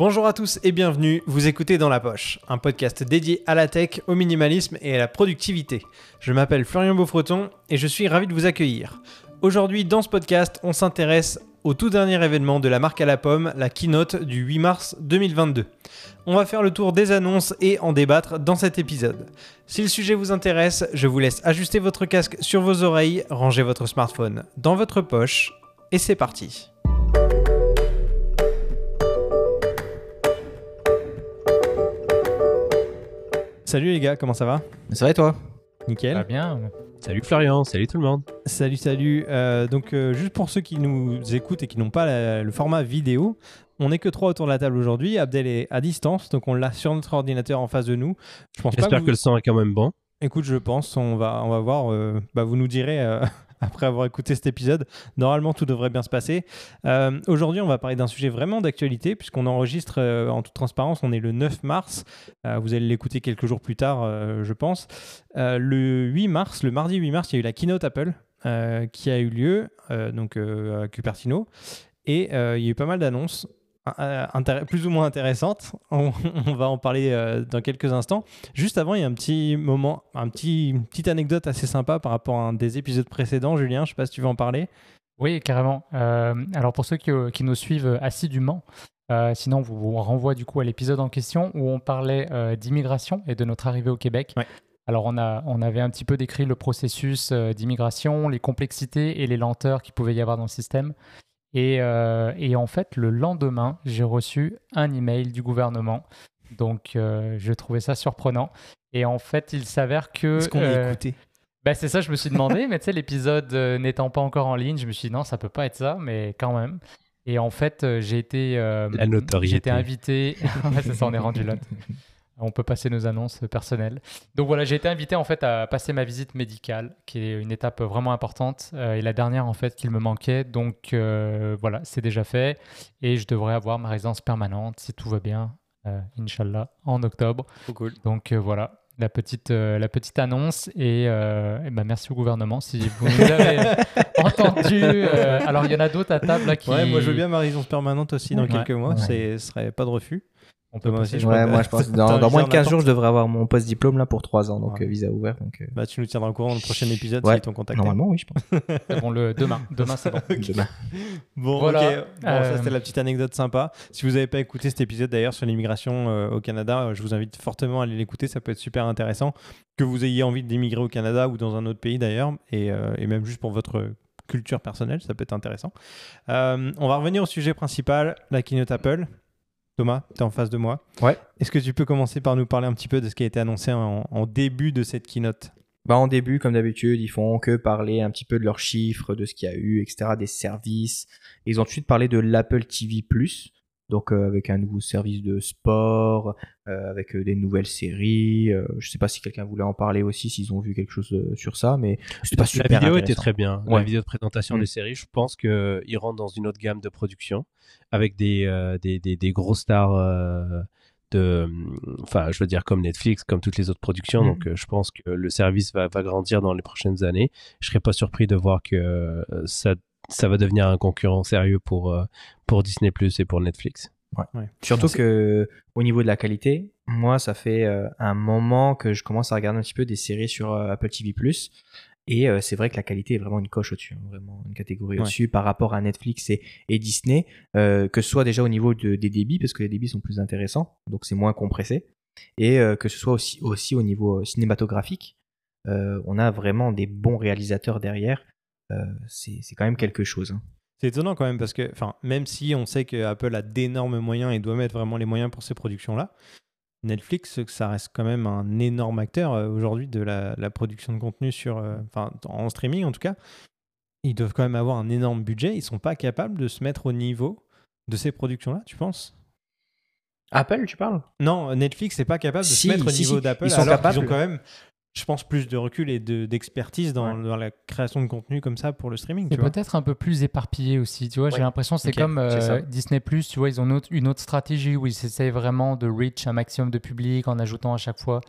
Bonjour à tous et bienvenue, vous écoutez Dans la Poche, un podcast dédié à la tech, au minimalisme et à la productivité. Je m'appelle Florian Beaufreton et je suis ravi de vous accueillir. Aujourd'hui, dans ce podcast, on s'intéresse au tout dernier événement de la marque à la pomme, la keynote du 8 mars 2022. On va faire le tour des annonces et en débattre dans cet épisode. Si le sujet vous intéresse, je vous laisse ajuster votre casque sur vos oreilles, ranger votre smartphone dans votre poche et c'est parti. Salut les gars, comment ça va Ça va et toi Nickel. Très bien. Salut Florian, salut tout le monde. Salut, salut. Euh, donc, euh, juste pour ceux qui nous écoutent et qui n'ont pas la- le format vidéo, on n'est que trois autour de la table aujourd'hui. Abdel est à distance, donc on l'a sur notre ordinateur en face de nous. Je pense pas J'espère que, que, le son est quand même bon. Écoute, je pense, on va, on va voir. euh, bah, vous nous direz euh, après avoir écouté cet épisode. Normalement, tout devrait bien se passer. Euh, aujourd'hui, on va parler d'un sujet vraiment d'actualité, puisqu'on enregistre euh, en toute transparence. On est le 9 mars. Euh, vous allez l'écouter quelques jours plus tard, je pense. Le 8 mars, le mardi 8 mars, il y a eu la keynote Apple qui a eu lieu donc à Cupertino. Et il y a eu pas mal d'annonces. Euh, plus ou moins intéressantes. On, on va en parler euh, dans quelques instants. Juste avant, il y a un petit moment, un petit, une petite anecdote assez sympa par rapport à un des épisodes précédents. Julien, je sais pas si tu veux en parler. Oui, carrément. Euh, alors pour ceux qui, qui nous suivent assidûment, euh, sinon vous vous renvoie du coup à l'épisode en question où on parlait d'immigration et de notre arrivée au Québec. Ouais. Alors on, a, on avait un petit peu décrit le processus d'immigration, les complexités et les lenteurs qu'il pouvait y avoir dans le système. Et, euh, et en fait, le lendemain, j'ai reçu un email du gouvernement. Donc euh, je trouvais ça surprenant. Et en fait, il s'avère que... Est-ce qu'on euh, a écouté? Bah, c'est ça, je me suis demandé, mais tu sais, l'épisode euh, n'étant pas encore en ligne, je me suis dit non, ça peut pas être ça, mais quand même. Et en fait, j'ai été, euh, La notoriété. j'ai été invité. C'est ça, on est rendu là. On peut passer nos annonces personnelles. Donc voilà, j'ai été invité en fait à passer ma visite médicale, qui est une étape vraiment importante euh, et la dernière en fait qu'il me manquait. Donc euh, voilà, c'est déjà fait et je devrais avoir ma résidence permanente si tout va bien, euh, Inch'Allah, en octobre. cool. Donc euh, voilà, la petite, euh, la petite annonce. Et, euh, ben, merci au gouvernement si vous nous avez entendu. euh, alors, il y en a d'autres à table là qui. Ouais, moi je veux bien ma résidence permanente aussi dans Ouais. quelques mois. Ouais. Ce serait pas de refus. On peut Moi aussi, je Ouais, moi je pense que dans, dans moins de visa en 15 jours, je devrais avoir mon post-diplôme là pour 3 ans, donc Ouais. euh, visa ouvert. Donc, euh, Bah, tu nous tiendras au courant dans le prochain épisode Ouais. s'ils t'ont contacté. normalement, oui, je pense. C'est bon, le demain. Demain, c'est bon. Demain. Bon, Voilà. Bon, ça Euh, c'était la petite anecdote sympa. Si vous n'avez pas écouté cet épisode d'ailleurs sur l'immigration euh, au Canada, je vous invite fortement à aller l'écouter. Ça peut être super intéressant. Que vous ayez envie d'immigrer au Canada ou dans un autre pays d'ailleurs, et, euh, et même juste pour votre culture personnelle, ça peut être intéressant. Euh, on va revenir au sujet principal, la keynote Apple. Thomas, tu es en face de moi. Ouais. Est-ce que tu peux commencer par nous parler un petit peu de ce qui a été annoncé en, en début de cette keynote? Bah, en début, comme d'habitude, ils font que parler un petit peu de leurs chiffres, de ce qu'il y a eu, etc., des services. Ils ont ensuite parlé de l'Apple TV+, donc euh, avec un nouveau service de sport, euh, avec euh, des nouvelles séries. Je sais pas si quelqu'un voulait en parler aussi, s'ils ont vu quelque chose sur ça, mais c'était pas La vidéo était très bien. Ouais. La vidéo de présentation Mm. des séries, je pense qu'ils rentrent dans une autre gamme de production avec des, des, des, des gros stars de. Enfin, je veux dire, comme Netflix, comme toutes les autres productions. Mm. Donc, euh, je pense que le service va, va grandir dans les prochaines années. Je serais pas surpris de voir que euh, ça, ça va devenir un concurrent sérieux pour, euh, pour Disney Plus et pour Netflix. Surtout C'est- que au niveau de la qualité, moi, ça fait euh, un moment que je commence à regarder un petit peu des séries sur euh, Apple TV+. Et euh, c'est vrai que la qualité est vraiment une coche au-dessus, hein, vraiment une catégorie Ouais. au-dessus par rapport à Netflix et, et Disney, euh, que ce soit déjà au niveau de- des débits, parce que les débits sont plus intéressants, donc c'est moins compressé, et euh, que ce soit aussi, aussi au niveau cinématographique. Euh, on a vraiment des bons réalisateurs derrière. Euh, c'est c'est quand même quelque chose. hein. C'est étonnant quand même parce que, enfin, même si on sait que Apple a d'énormes moyens et doit mettre vraiment les moyens pour ces productions-là, Netflix, ça reste quand même un énorme acteur euh, aujourd'hui de la, la production de contenu sur, euh, enfin, en streaming en tout cas. Ils doivent quand même avoir un énorme budget. Ils sont pas capables de se mettre au niveau de ces productions-là, tu penses? Apple, tu parles? Non, Netflix n'est pas capable de Si, se mettre au si, niveau si. d'Apple. Ils sont alors capables. ont quand même, je pense, plus de recul et de- d'expertise dans, dans la création de contenu comme ça pour le streaming. Vois peut-être un peu plus éparpillé aussi, tu vois. J'ai l'impression que c'est comme euh, Disney+, tu vois, ils ont une autre, une autre stratégie où ils essaient vraiment de reach un maximum de public en ajoutant à chaque fois.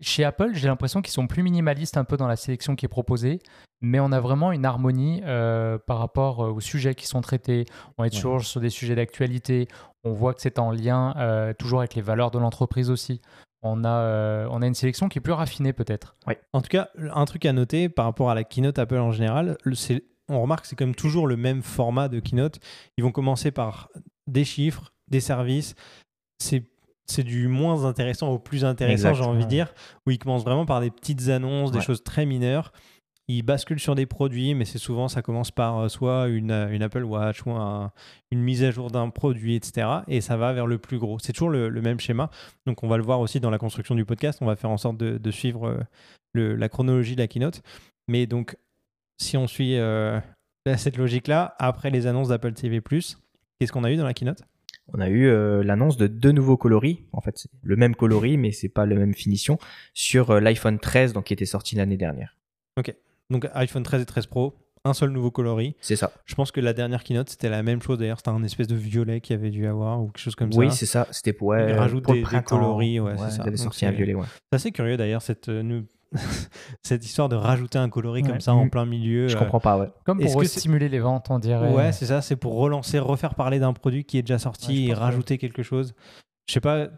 Chez Apple, j'ai l'impression qu'ils sont plus minimalistes un peu dans la sélection qui est proposée. mais on a vraiment une harmonie euh, par rapport euh, aux sujets qui sont traités. On est toujours sur des sujets d'actualité. On voit que c'est en lien euh, toujours avec les valeurs de l'entreprise aussi. On a, euh, on a une sélection qui est plus raffinée peut-être. En tout cas, un truc à noter par rapport à la keynote Apple en général, c'est- on remarque que c'est quand même toujours le même format de keynote. Ils vont commencer par des chiffres, des services. C'est c'est du moins intéressant au plus intéressant, j'ai envie de dire, où ils commencent vraiment par des petites annonces, des Ouais. choses très mineures. Ils basculent sur des produits, mais c'est souvent, ça commence par euh, soit une, euh, une Apple Watch ou un- une mise à jour d'un produit, etc. Et ça va vers le plus gros. C'est toujours le, le même schéma. Donc on va le voir aussi dans la construction du podcast. On va faire en sorte de, de suivre euh, le- la chronologie de la keynote. Mais donc, si on suit euh, cette logique-là, après les annonces d'Apple TV+, qu'est-ce qu'on a eu dans la keynote? On a eu euh, l'annonce de deux nouveaux coloris. En fait, c'est le même coloris, mais c'est pas la même finition sur euh, l'iPhone 13, donc qui était sorti l'année dernière. Donc iPhone 13 et 13 Pro, un seul nouveau coloris. C'est ça. Je pense que la dernière keynote, c'était la même chose. D'ailleurs, c'était un espèce de violet qu'il y avait dû avoir ou quelque chose comme oui, ça. c'est ça. C'était pour, ouais, rajoutent pour des- le des printemps. coloris, ouais, c'est ça. Ils sorti un violet, ouais. C'est assez curieux d'ailleurs, cette, euh, cette histoire de rajouter un coloris Ouais. comme ça en Mm. plein milieu. Je euh, comprends pas, ouais. Comme Est-ce pour stimuler les ventes, on dirait. Ouais, c'est ça, c'est pour relancer, refaire parler d'un produit qui est déjà Ouais, sorti et rajouter quelque chose. Je sais pas,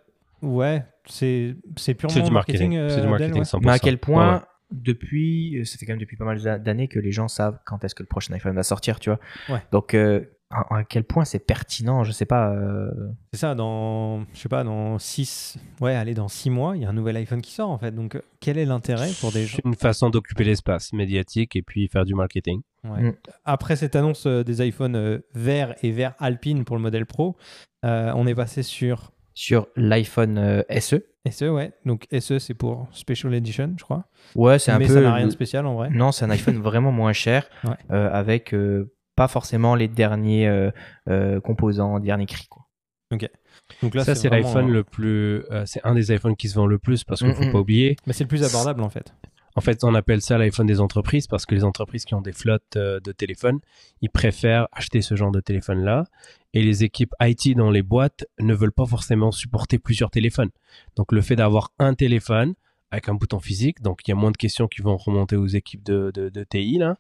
ouais, c'est c'est purement C'est du marketing. euh, c'est du marketing ouais. 100%. Mais à quel point, Ouais, ouais. Depuis, euh, ça fait quand même depuis pas mal d'a- d'années que les gens savent quand est-ce que le prochain iPhone va sortir, tu vois. Ouais. Donc, euh, à, à quel point c'est pertinent, je sais pas. euh, C'est ça, dans, je sais pas, dans 6, ouais, allez, dans 6 mois, il y a un nouvel iPhone qui sort en fait. Donc, quel est l'intérêt pour des gens C'est une façon d'occuper l'espace médiatique et puis faire du marketing. Ouais. Mm. Après cette annonce des iPhones verts et vert alpine pour le modèle Pro, euh, on est passé sur sur l'iPhone SE. SE, ouais. Donc SE, c'est pour Special Edition, je crois. Ouais, c'est un Mais peu. ça n'a rien de spécial en vrai. Non, c'est un iPhone vraiment moins cher, Ouais. euh, avec euh, pas forcément les derniers euh, euh, composants, derniers cris. Quoi. Donc là, ça, c'est l'iPhone euh, le plus. euh, c'est un des iPhones qui se vend le plus parce qu'il Mm, faut mm. pas oublier. Mais c'est le plus abordable en fait. En fait, on appelle ça l'iPhone des entreprises parce que les entreprises qui ont des flottes euh, de téléphones, ils préfèrent acheter ce genre de téléphone-là. Et les équipes IT dans les boîtes ne veulent pas forcément supporter plusieurs téléphones. Donc, le fait d'avoir un téléphone avec un bouton physique, donc il y a moins de questions qui vont remonter aux équipes de, TI, là.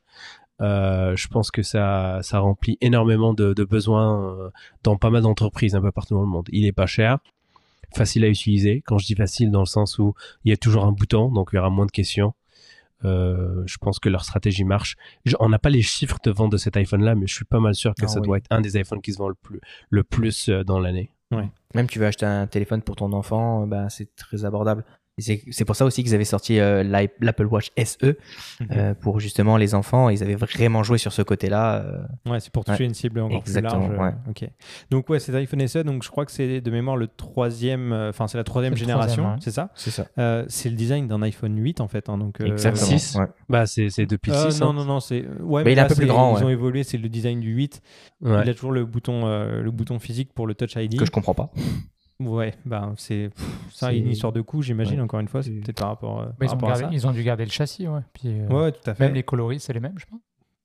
Euh, je pense que ça, ça remplit énormément de, de besoins euh, dans pas mal d'entreprises un peu partout dans le monde. Il est pas cher, facile à utiliser. Quand je dis facile, dans le sens où il y a toujours un bouton, donc il y aura moins de questions. Euh, je pense que leur stratégie marche. Je- on n'a pas les chiffres de vente de cet iPhone-là, mais je suis pas mal sûr que Ah ça oui. doit être un des iPhones qui se vend le plus, le plus euh, dans l'année. Même tu veux acheter un téléphone pour ton enfant, euh, bah, c'est très abordable. C'est pour ça aussi qu'ils avaient sorti euh, l'Apple Watch SE euh, pour justement les enfants. Ils avaient vraiment joué sur ce côté-là. euh. Ouais, c'est pour toucher une cible encore Exactement, plus large. ouais. Ok. Donc ouais, c'est iPhone SE. Donc je crois que c'est de mémoire le troisième, euh, enfin c'est la troisième génération, c'est ça? C'est ça. Euh, c'est le design d'un iPhone 8 en fait. hein, donc euh, Exactement. six? ouais. Bah, c'est depuis le euh, 6. non, hein. non, non, c'est. Ouais, Mais il est un peu plus grand, Ils ouais. ont évolué, c'est le design du 8. Ouais. Il a toujours le bouton, euh, le bouton physique pour le Touch ID. Que je comprends pas. Ouais, ben c'est ça, une histoire de coût, j'imagine. Ouais. Encore une fois, c'est peut-être par rapport, euh, ils, par ont rapport gardé- à ça. ils ont dû garder le châssis, ouais. Puis, euh, Ouais, ouais, tout à fait. Même les coloris, c'est les mêmes, je pense.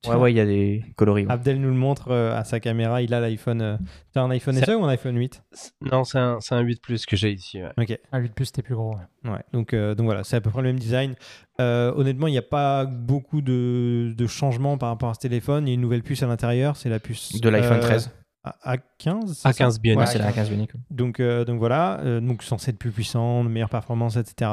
Ouais, ouais, il y a des coloris. ouais. Abdel nous le montre euh, à sa caméra. Il a l'iPhone. euh, T'as un iPhone SE ou un iPhone 8 Non, c'est un, c'est un 8 Plus que j'ai ici. ouais. Un 8 Plus, c'était plus gros. ouais. Ouais, donc, euh, donc voilà, c'est à peu près le même design. Euh, honnêtement, il n'y a pas beaucoup de, de changements par rapport à ce téléphone. Il y a une nouvelle puce à l'intérieur, c'est la puce De l'iPhone euh, 13. A15 c'est A15 ça Bionic. Ouais, Ouais, c'est la 15 Bionic. donc, euh, donc voilà, euh, donc censé être plus puissant, de meilleure performance, etc.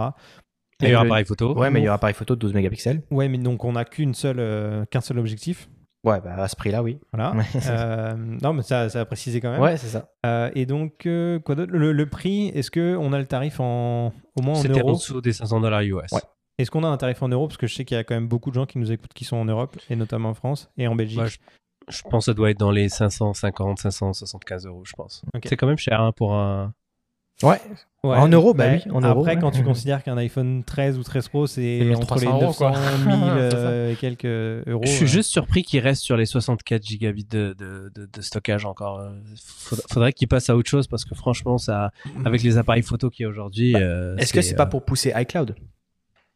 Meilleur le- appareil photo. Ouais, meilleur appareil photo de 12 mégapixels. Ouais, mais donc on n'a qu'une seule, euh, qu'un seul objectif. Ouais, bah à ce prix-là, oui. Voilà. Euh, non, mais ça, ça a précisé quand même. Ouais, c'est ça. Euh, et donc, euh, quoi d'autre? Le, le prix, est-ce qu'on a le tarif en, au moins en C'était en dessous des 500 dollars US. Ouais. Est-ce qu'on a un tarif en euros? Parce que je sais qu'il y a quand même beaucoup de gens qui nous écoutent qui sont en Europe, et notamment en France et en Belgique. Ouais, je, je pense que ça doit être dans les 550, 575 euros, je pense. C'est quand même cher hein, pour un. Ouais. Ouais, En euros, bah ouais. oui, en euros, Après, ouais. quand tu considères qu'un iPhone 13 ou 13 Pro, c'est entre les 1300 euros, 900 quoi. 1000 C'est ça. euh, et quelques euros. je suis euh. juste surpris qu'il reste sur les 64 gigabits de, de, de- de stockage encore. Euh, Faudrait, faudrait qu'il passe à autre chose parce que franchement, ça, avec les appareils photo qu'il y a aujourd'hui. euh, Est-ce que c'est euh, pas pour pousser iCloud?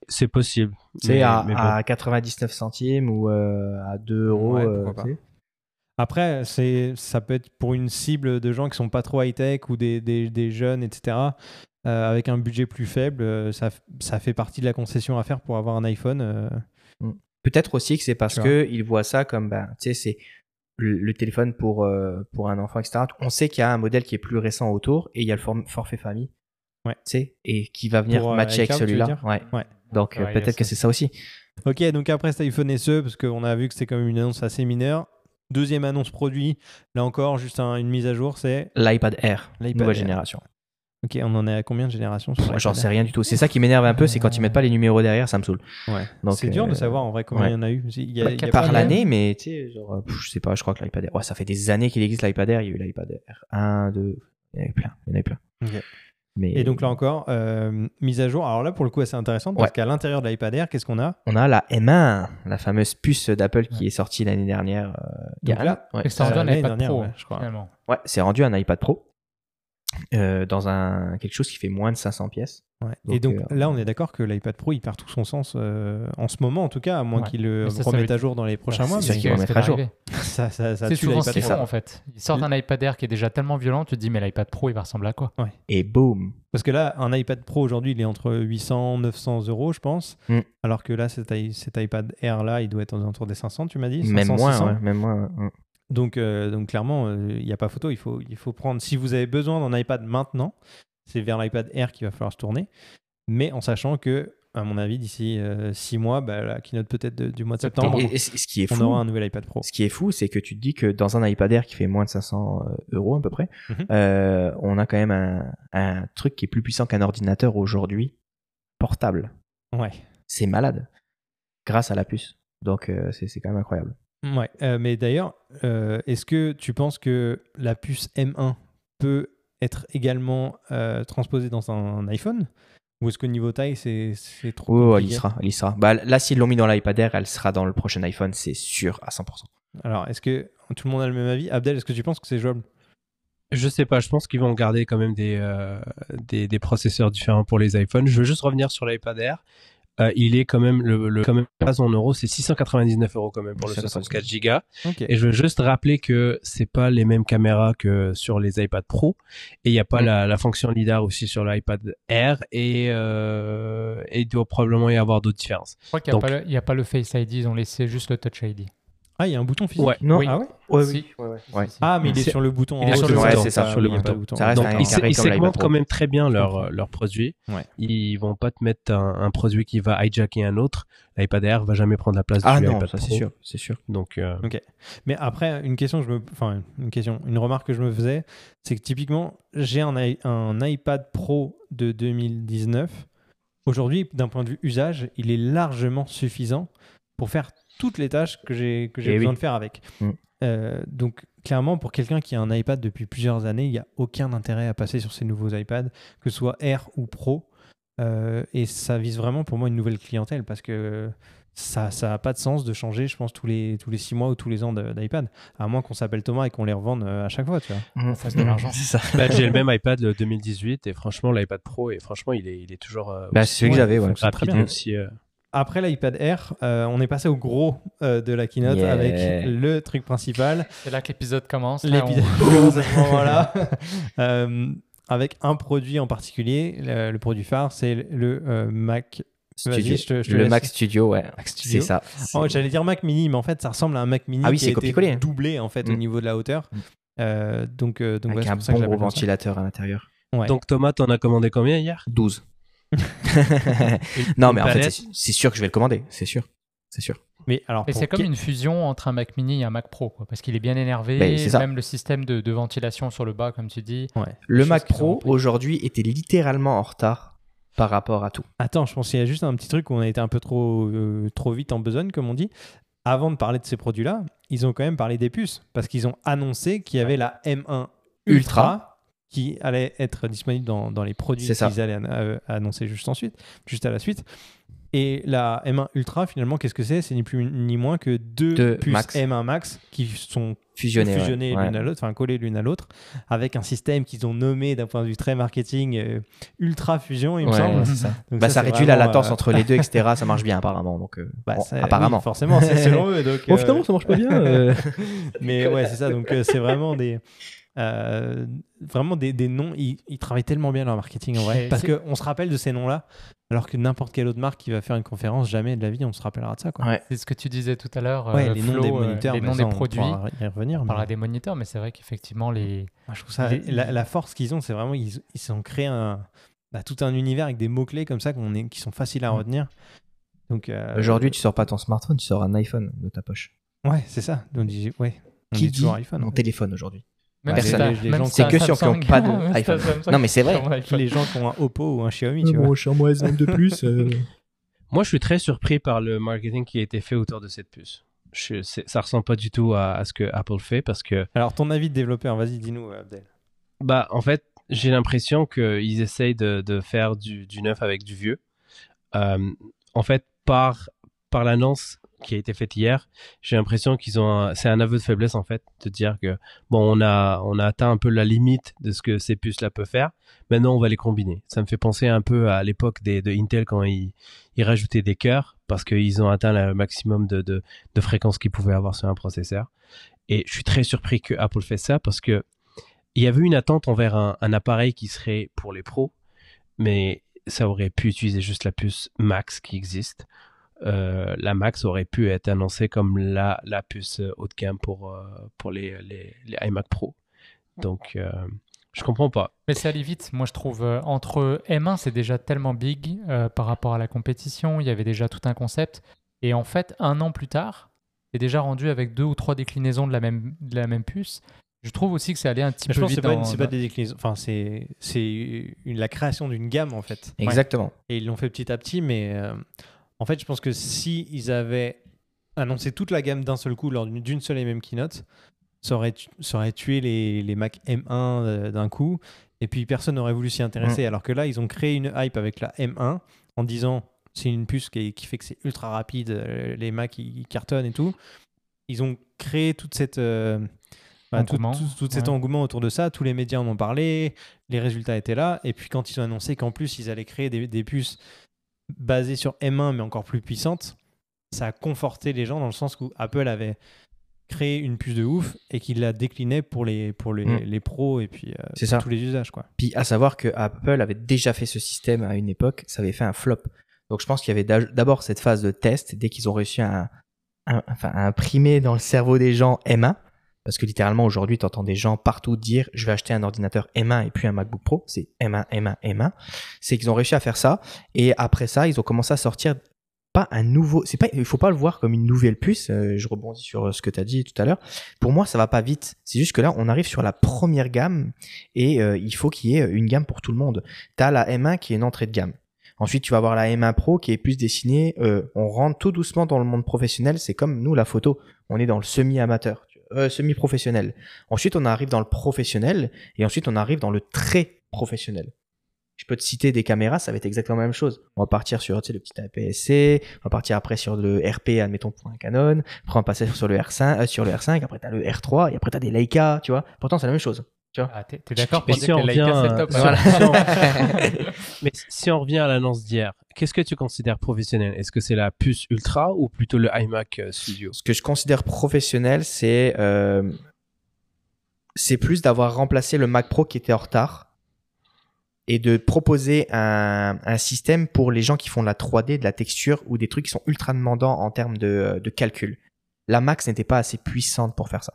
C'est possible. C'est à, bon. à 99 centimes ou euh, à 2 euros. Après, c'est, ça peut être pour une cible de gens qui sont pas trop high-tech ou des, des, des jeunes, etc. euh, avec un budget plus faible, euh, ça, ça fait partie de la concession à faire pour avoir un iPhone. euh. Mm. peut-être aussi que c'est parce Tu que ils voient ça comme, ben, tu sais, c'est le, le téléphone pour, euh, pour un enfant, etc. On sait qu'il y a un modèle qui est plus récent autour et il y a le form- forfait famille. Ouais. Tu sais, et qui va venir Pour, euh, matcher avec celui-là. dire? Ouais. Ouais. Donc, euh, Ouais, il y a peut-être que c'est ça aussi. Ok, donc après cet iPhone SE, parce qu'on a vu que c'était quand même une annonce assez mineure. Deuxième annonce produit, là encore, juste un- une mise à jour, c'est. L'iPad Air, L'iPad nouvelle Air. génération. Ok, on en est à combien de générations sur j'en sais rien du tout. C'est ça qui m'énerve un peu, c'est quand ils mettent pas les numéros derrière, ça me saoule. Ouais. C'est dur de euh, savoir en vrai combien ouais. il y en a eu. Il y a, Bah, il y a par l'année, mais tu sais, genre, euh, pff, je sais pas, je crois que l'iPad Air, ouais, ça fait des années qu'il existe l'iPad Air, il y a eu l'iPad Air 1, 2, il y en avait plein, il y en plein. Ok. Mais Et donc là encore, euh, mise à jour. Alors là, pour le coup, c'est intéressant parce Ouais. qu'à l'intérieur de l'iPad Air, qu'est-ce qu'on a? On a la M1, la fameuse puce d'Apple qui est sortie l'année dernière. euh, il y a Donc là, an. Ouais. C'est rendu Euh, un l'année iPad dernière, Pro, ouais, je crois. finalement. Ouais, c'est rendu un iPad Pro euh, dans un quelque chose qui fait moins de 500 pièces. Ouais. Et Donc, euh, là, on est d'accord que l'iPad Pro, il perd tout son sens euh, en ce moment, en tout cas, à moins Ouais. qu'il le ça, remette à jour dans les prochains Ouais, mois. c'est sûr qu'il va mettre à jour. ça, ça, ça C'est souvent ce qu'ils font en fait. Ils sortent un iPad Air qui est déjà tellement violent, tu te dis mais l'iPad Pro il va ressembler à quoi? Et boum. Parce que là, un iPad Pro aujourd'hui, il est entre 800 900 euros, je pense. Mm. Alors que là, cet, iPad Air là, il doit être aux alentours des 500, tu m'as dit? Même 500, moins, 600. ouais, même moins. ouais. Donc, euh, donc clairement, euh, il n'y a pas photo. Il faut, il faut prendre. Si vous avez besoin d'un iPad maintenant, c'est vers l'iPad Air qu'il va falloir se tourner. Mais en sachant que, à mon avis, d'ici 6 mois, bah, la keynote peut-être du mois de septembre, Et, et ce ce qui est on fou, aura un nouvel iPad Pro. ce qui est fou, c'est que tu te dis que dans un iPad Air qui fait moins de 500 euros à peu près, Mhm. euh, on a quand même un, un truc qui est plus puissant qu'un ordinateur aujourd'hui, portable. Ouais. C'est malade, grâce à la puce. Donc euh, c'est quand même incroyable. Ouais. Euh, mais d'ailleurs, euh, est-ce que tu penses que la puce M1 peut être également euh, transposée dans un iPhone? Ou est-ce qu'au niveau taille, c'est trop Oh, elle y sera, elle y sera. Bah, là, s'ils l'ont mis dans l'iPad Air, elle sera dans le prochain iPhone, c'est sûr à 100%. Alors, est-ce que tout le monde a le même avis? Abdel, est-ce que tu penses que c'est jouable? Je sais pas, je pense qu'ils vont garder quand même des, euh, des, des processeurs différents pour les iPhones. Je veux juste revenir sur l'iPad Air. Euh, il est quand même le, le quand même pas en euros, c'est 699 euros quand même pour le 64 Go. Et je veux juste rappeler que c'est pas les mêmes caméras que sur les iPad Pro et il n'y a pas Mm. la, la fonction lidar aussi sur l'iPad Air et euh, et il doit probablement y avoir d'autres différences. Je crois qu'il n'y Donc- a pas le Face ID, ils ont laissé juste le Touch ID. Ah, il y a un bouton physique Ouais. Non, Oui. Ah ouais Ouais, Si. oui. Ouais, ouais. Ouais. Ah, mais il est sur le bouton. il est en sur haut, le bouton, c'est ça, il sur y le a pas bouton. Ça reste Donc un ils, carré ils comme l'iPad segmentent Pro. quand même très bien leurs produits. Ouais. Ils vont pas te mettre un, un produit qui va hijacker un autre. L'iPad Air va jamais prendre la place Ah du non, iPad ça c'est Pro. sûr, c'est sûr. Donc euh, Mais après, une question, que je me, enfin une question, une remarque que je me faisais, c'est que typiquement, j'ai un, i- un iPad Pro de 2019. Aujourd'hui, d'un point de vue usage, il est largement suffisant pour faire toutes les tâches que j'ai que j'ai Eh besoin oui. de faire avec. Mm. Euh, donc clairement, pour quelqu'un qui a un iPad depuis plusieurs années, il n'y a aucun intérêt à passer sur ces nouveaux iPads, que ce soit Air ou Pro. Euh, et ça vise vraiment pour moi une nouvelle clientèle parce que ça ça a pas de sens de changer, je pense, tous les, tous les six mois ou tous les ans d'iPad. À moins qu'on s'appelle Thomas et qu'on les revende euh, à chaque fois, tu vois. On fasse de l'argent. C'est ça. bah, j'ai le même iPad de 2018 et franchement l'iPad Pro et franchement il est, il est toujours euh, Bah, c'est celui que j'avais, ouais. très bien. aussi. euh. Après l'iPad Air, euh, on est passé au gros euh, de la keynote Yeah. avec le truc principal. C'est là que l'épisode commence. L'épisode on- commence à ce moment-là. Euh, avec un produit en particulier, le, le produit phare, c'est le euh, Mac. Studio. je te- je te le laisse. Mac Studio, ouais. C'est ça. Oh, J'allais dire Mac Mini, mais en fait, ça ressemble à un Mac Mini Ah oui, qui c'est a été hein. doublé en fait au Mm. niveau de la hauteur. Mm. Euh, donc, donc ouais, Avec c'est un pour ça que bon gros ça. ventilateur à l'intérieur. Ouais. Donc Thomas, t'en as commandé combien hier? 12. Non, mais en fait, c'est sûr que je vais le commander. C'est sûr. C'est sûr. Mais alors, c'est comme une fusion entre un Mac mini et un Mac Pro, quoi, parce qu'il est bien énervé. Ben, même le système de, de ventilation sur le bas, comme tu dis. Le Mac Pro, aujourd'hui, était littéralement en retard par rapport à tout. Attends, je pense qu'il y a juste un petit truc où on a été un peu trop, euh, trop vite en besogne, comme on dit. Avant de parler de ces produits-là, ils ont quand même parlé des puces parce qu'ils ont annoncé qu'il y avait la M1 Ultra, Ultra. Qui allait être disponible dans, dans les produits qu'ils allaient an- euh, annoncer juste ensuite, juste à la suite. Et la M1 Ultra, finalement, qu'est-ce que c'est? C'est ni plus ni moins que deux, Deux puces Max. M1 Max qui sont fusionnées Ouais. l'une à l'autre, enfin collées l'une à l'autre, avec un système qu'ils ont nommé d'un point de vue très marketing euh, Ultra Fusion, il me semble. ça. Donc Bah, ça, réduit la latence euh, entre les deux, etc. Ça marche bien, apparemment. Donc, euh, bah, bon, ça- apparemment. oui, forcément, c'est selon eux. Donc, Bon, finalement, ça marche pas bien. euh. mais ouais, c'est ça. Donc, euh, c'est vraiment des. Euh, vraiment des, des noms, ils, ils travaillent tellement bien leur marketing en vrai. Parce qu'on se rappelle de ces noms-là Alors que n'importe quelle autre marque qui va faire une conférence, jamais de la vie, on se rappellera de ça. Quoi. Ouais. C'est ce que tu disais tout à l'heure. Ouais, euh, les noms des euh, moniteurs, les noms des on produits. pourra y revenir. On mais- parlera des moniteurs, mais c'est vrai qu'effectivement, les. Moi, je trouve ça. Les- La, la force qu'ils ont, c'est vraiment ils, ils ont créé un, bah, tout un univers avec des mots-clés comme ça qu'on est, qui sont faciles à Mm. retenir. Donc, euh, Aujourd'hui, tu sors pas ton smartphone, tu sors un iPhone de ta poche. Ouais, c'est ça. On dit, ouais, on Qui dit dit toujours iPhone. mon en fait. téléphone aujourd'hui? Gens- si C'est que ceux qui ont Samsung, pas de même si t'as iPhone. Samsung, Non, mais c'est vrai. sur. Les gens qui ont un Oppo ou un Xiaomi, tu vois. Xiaomi S9 de plus. Moi, je suis très surpris par le marketing qui a été fait autour de cette puce. Je, ça ressemble pas du tout à, à ce que Apple fait parce que, Alors, ton avis de développeur, vas-y, dis-nous, Abdel. bah, en fait, j'ai l'impression qu'ils essayent de, de faire du, du neuf avec du vieux. Euh, en fait, par, par l'annonce qui a été faite hier, j'ai l'impression qu'ils ont, c'est un aveu de faiblesse en fait, de dire que bon, on a, on a atteint un peu la limite de ce que ces puces-là peuvent faire. Maintenant, on va les combiner. Ça me fait penser un peu à l'époque de Intel quand ils, ils rajoutaient des cœurs parce qu'ils ont atteint le maximum de, de, de fréquences qu'ils pouvaient avoir sur un processeur. Et je suis très surpris que Apple fait ça parce que il y avait une attente envers un appareil qui serait pour les pros, mais ça aurait pu utiliser juste la puce Max qui existe. Euh, la Max aurait pu être annoncée comme la, la puce haut de gamme pour, euh, pour les, les, les iMac Pro. Donc, euh, je comprends pas. Mais c'est allé vite, moi je trouve. euh, entre M1, c'est déjà tellement big euh, par rapport à la compétition, il y avait déjà tout un concept. Et en fait, un an plus tard, c'est déjà rendu avec deux ou trois déclinaisons de la même, de la même puce. Je trouve aussi que c'est allé un petit Mais je peu pense que vite. c'est pas, des déclinaisons. Enfin, c'est c'est une- la création d'une gamme, en fait. Exactement. Et ils l'ont fait petit à petit, mais euh, en fait, je pense que si ils avaient annoncé toute la gamme d'un seul coup lors d'une seule et même keynote, ça aurait, tu- ça aurait tué les, les Mac M1 euh, d'un coup, et puis personne n'aurait voulu s'y intéresser. Alors que là, ils ont créé une hype avec la M1 en disant c'est une puce qui, fait que c'est ultra rapide, euh, les Mac ils, cartonnent et tout. Ils ont créé toute cette euh, bah, tout, cet engouement autour de ça. Tous les médias en ont parlé, les résultats étaient là. Et puis quand ils ont annoncé qu'en plus ils allaient créer des, des puces basées sur M1 mais encore plus puissantes, ça a conforté les gens dans le sens où Apple avait créé une puce de ouf et qu'il la déclinait pour les, pour les, Mm. les pros et puis euh, pour ça. tous les usages. Quoi. Puis à savoir que Apple avait déjà fait ce système à une époque, ça avait fait un flop. Donc je pense qu'il y avait d'abord cette phase de test dès qu'ils ont réussi à, à- à imprimer dans le cerveau des gens M1. Parce que littéralement aujourd'hui, tu entends des gens partout dire je vais acheter un ordinateur M1 et puis un MacBook Pro. C'est M1, M1, M1. C'est qu'ils ont réussi à faire ça. Et après ça, ils ont commencé à sortir pas un nouveau. C'est pas. Il faut pas le voir comme une nouvelle puce. euh, je rebondis sur euh, ce que tu as dit tout à l'heure. Pour moi, ça va pas vite. C'est juste que là, on arrive sur la première gamme et euh, il faut qu'il y ait une gamme pour tout le monde. Tu as la M1 qui est une entrée de gamme. Ensuite, tu vas avoir la M1 Pro qui est plus dessinée. on rentre tout doucement dans le monde professionnel. C'est comme nous, la photo. On est dans le semi-amateur, euh, semi-professionnel. Ensuite, on arrive dans le professionnel et ensuite, on arrive dans le très professionnel. Je peux te citer des caméras, ça va être exactement la même chose. On va partir sur tu sais, le petit APS-C, on va partir après sur le RP, admettons pour un Canon, après on va passer sur le R5, euh, sur le R5, après tu as le R3, et après tu as des Leica, tu vois. Pourtant, c'est la même chose. Ah, t'es t'es d'accord pour si dire que revient, c'est top euh, hein. Mais si on revient à l'annonce d'hier, qu'est-ce que tu considères professionnel? Est-ce que c'est la puce Ultra ou plutôt le iMac euh, Studio? Ce que je considère professionnel, c'est euh, c'est plus d'avoir remplacé le Mac Pro qui était en retard et de proposer un, un système pour les gens qui font de la 3D, de la texture ou des trucs qui sont ultra demandants en termes de, de calcul. La Max n'était pas assez puissante pour faire ça.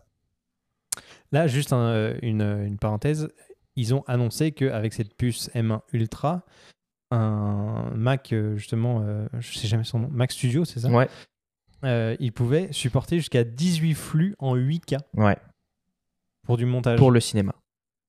Là, juste un, euh, une, une parenthèse, ils ont annoncé qu'avec cette puce M1 Ultra, un Mac, euh, justement, euh, je sais jamais son nom, Mac Studio, c'est ça Ouais, Euh, Il pouvait supporter jusqu'à 18 flux en 8K ouais, pour du montage. pour le cinéma.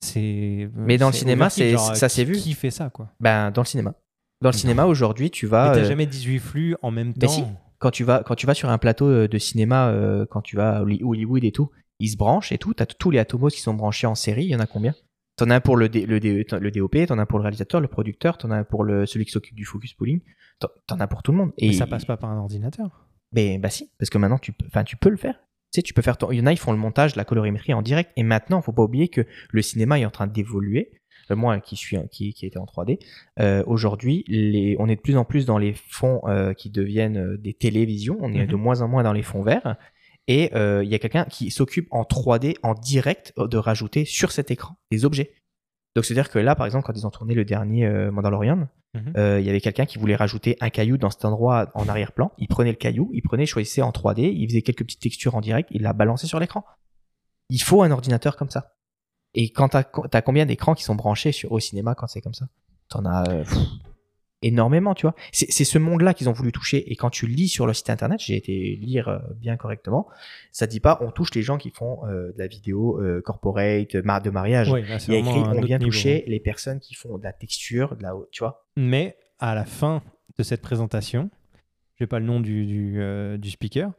C'est, Mais dans le cinéma, c'est- ça s'est vu. Qui fait ça, quoi Ben, dans le cinéma. Dans le cinéma, aujourd'hui, tu vas. Mais t'as euh, jamais 18 flux en même mais temps. si. quand tu vas quand tu vas sur un plateau euh, de cinéma euh, quand tu vas à Holly- Hollywood et tout ils se branchent et tout. T'as tous les Atomos qui sont branchés en série. Il y en a combien? T'en as un pour le, D- le, D- le DOP t'en as un pour le réalisateur le producteur t'en as un pour le celui qui s'occupe du focus pooling. T'en as pour tout le monde. Et Mais ça passe pas par un ordinateur. mais bah si parce que maintenant tu peux tu peux le faire. Tu sais tu peux faire ton... il y en a ils font le montage la colorimétrie en direct. Et maintenant faut pas oublier que le cinéma est en train d'évoluer. Euh, moi qui suis qui, qui était en 3D euh, aujourd'hui les on est de plus en plus dans les fonds euh, qui deviennent des télévisions. On est Mhm. de moins en moins dans les fonds verts et euh, il y a quelqu'un qui s'occupe en 3D en direct euh, de rajouter sur cet écran des objets Donc c'est-à-dire que là, par exemple, quand ils ont tourné le dernier euh, Mandalorian, Mhm. euh, il y avait quelqu'un qui voulait rajouter un caillou dans cet endroit en arrière-plan. Il prenait le caillou, il prenait, choisissait en 3D, il faisait quelques petites textures en direct, il l'a balancé sur l'écran. Il faut un ordinateur comme ça. Et quand t'as as combien d'écrans qui sont branchés sur, au cinéma quand c'est comme ça? T'en as pff, énormément, tu vois. C'est ce monde-là qu'ils ont voulu toucher. Et quand tu lis sur le site internet, j'ai été lire euh, bien correctement, ça dit pas on touche les gens qui font euh, de la vidéo euh, corporate, de mariage. Oui, là, Il y a écrit on vient niveau, hein. toucher les personnes qui font de la texture, de la, tu vois. Mais à la fin de cette présentation, je n'ai pas le nom du, du, euh, du speaker,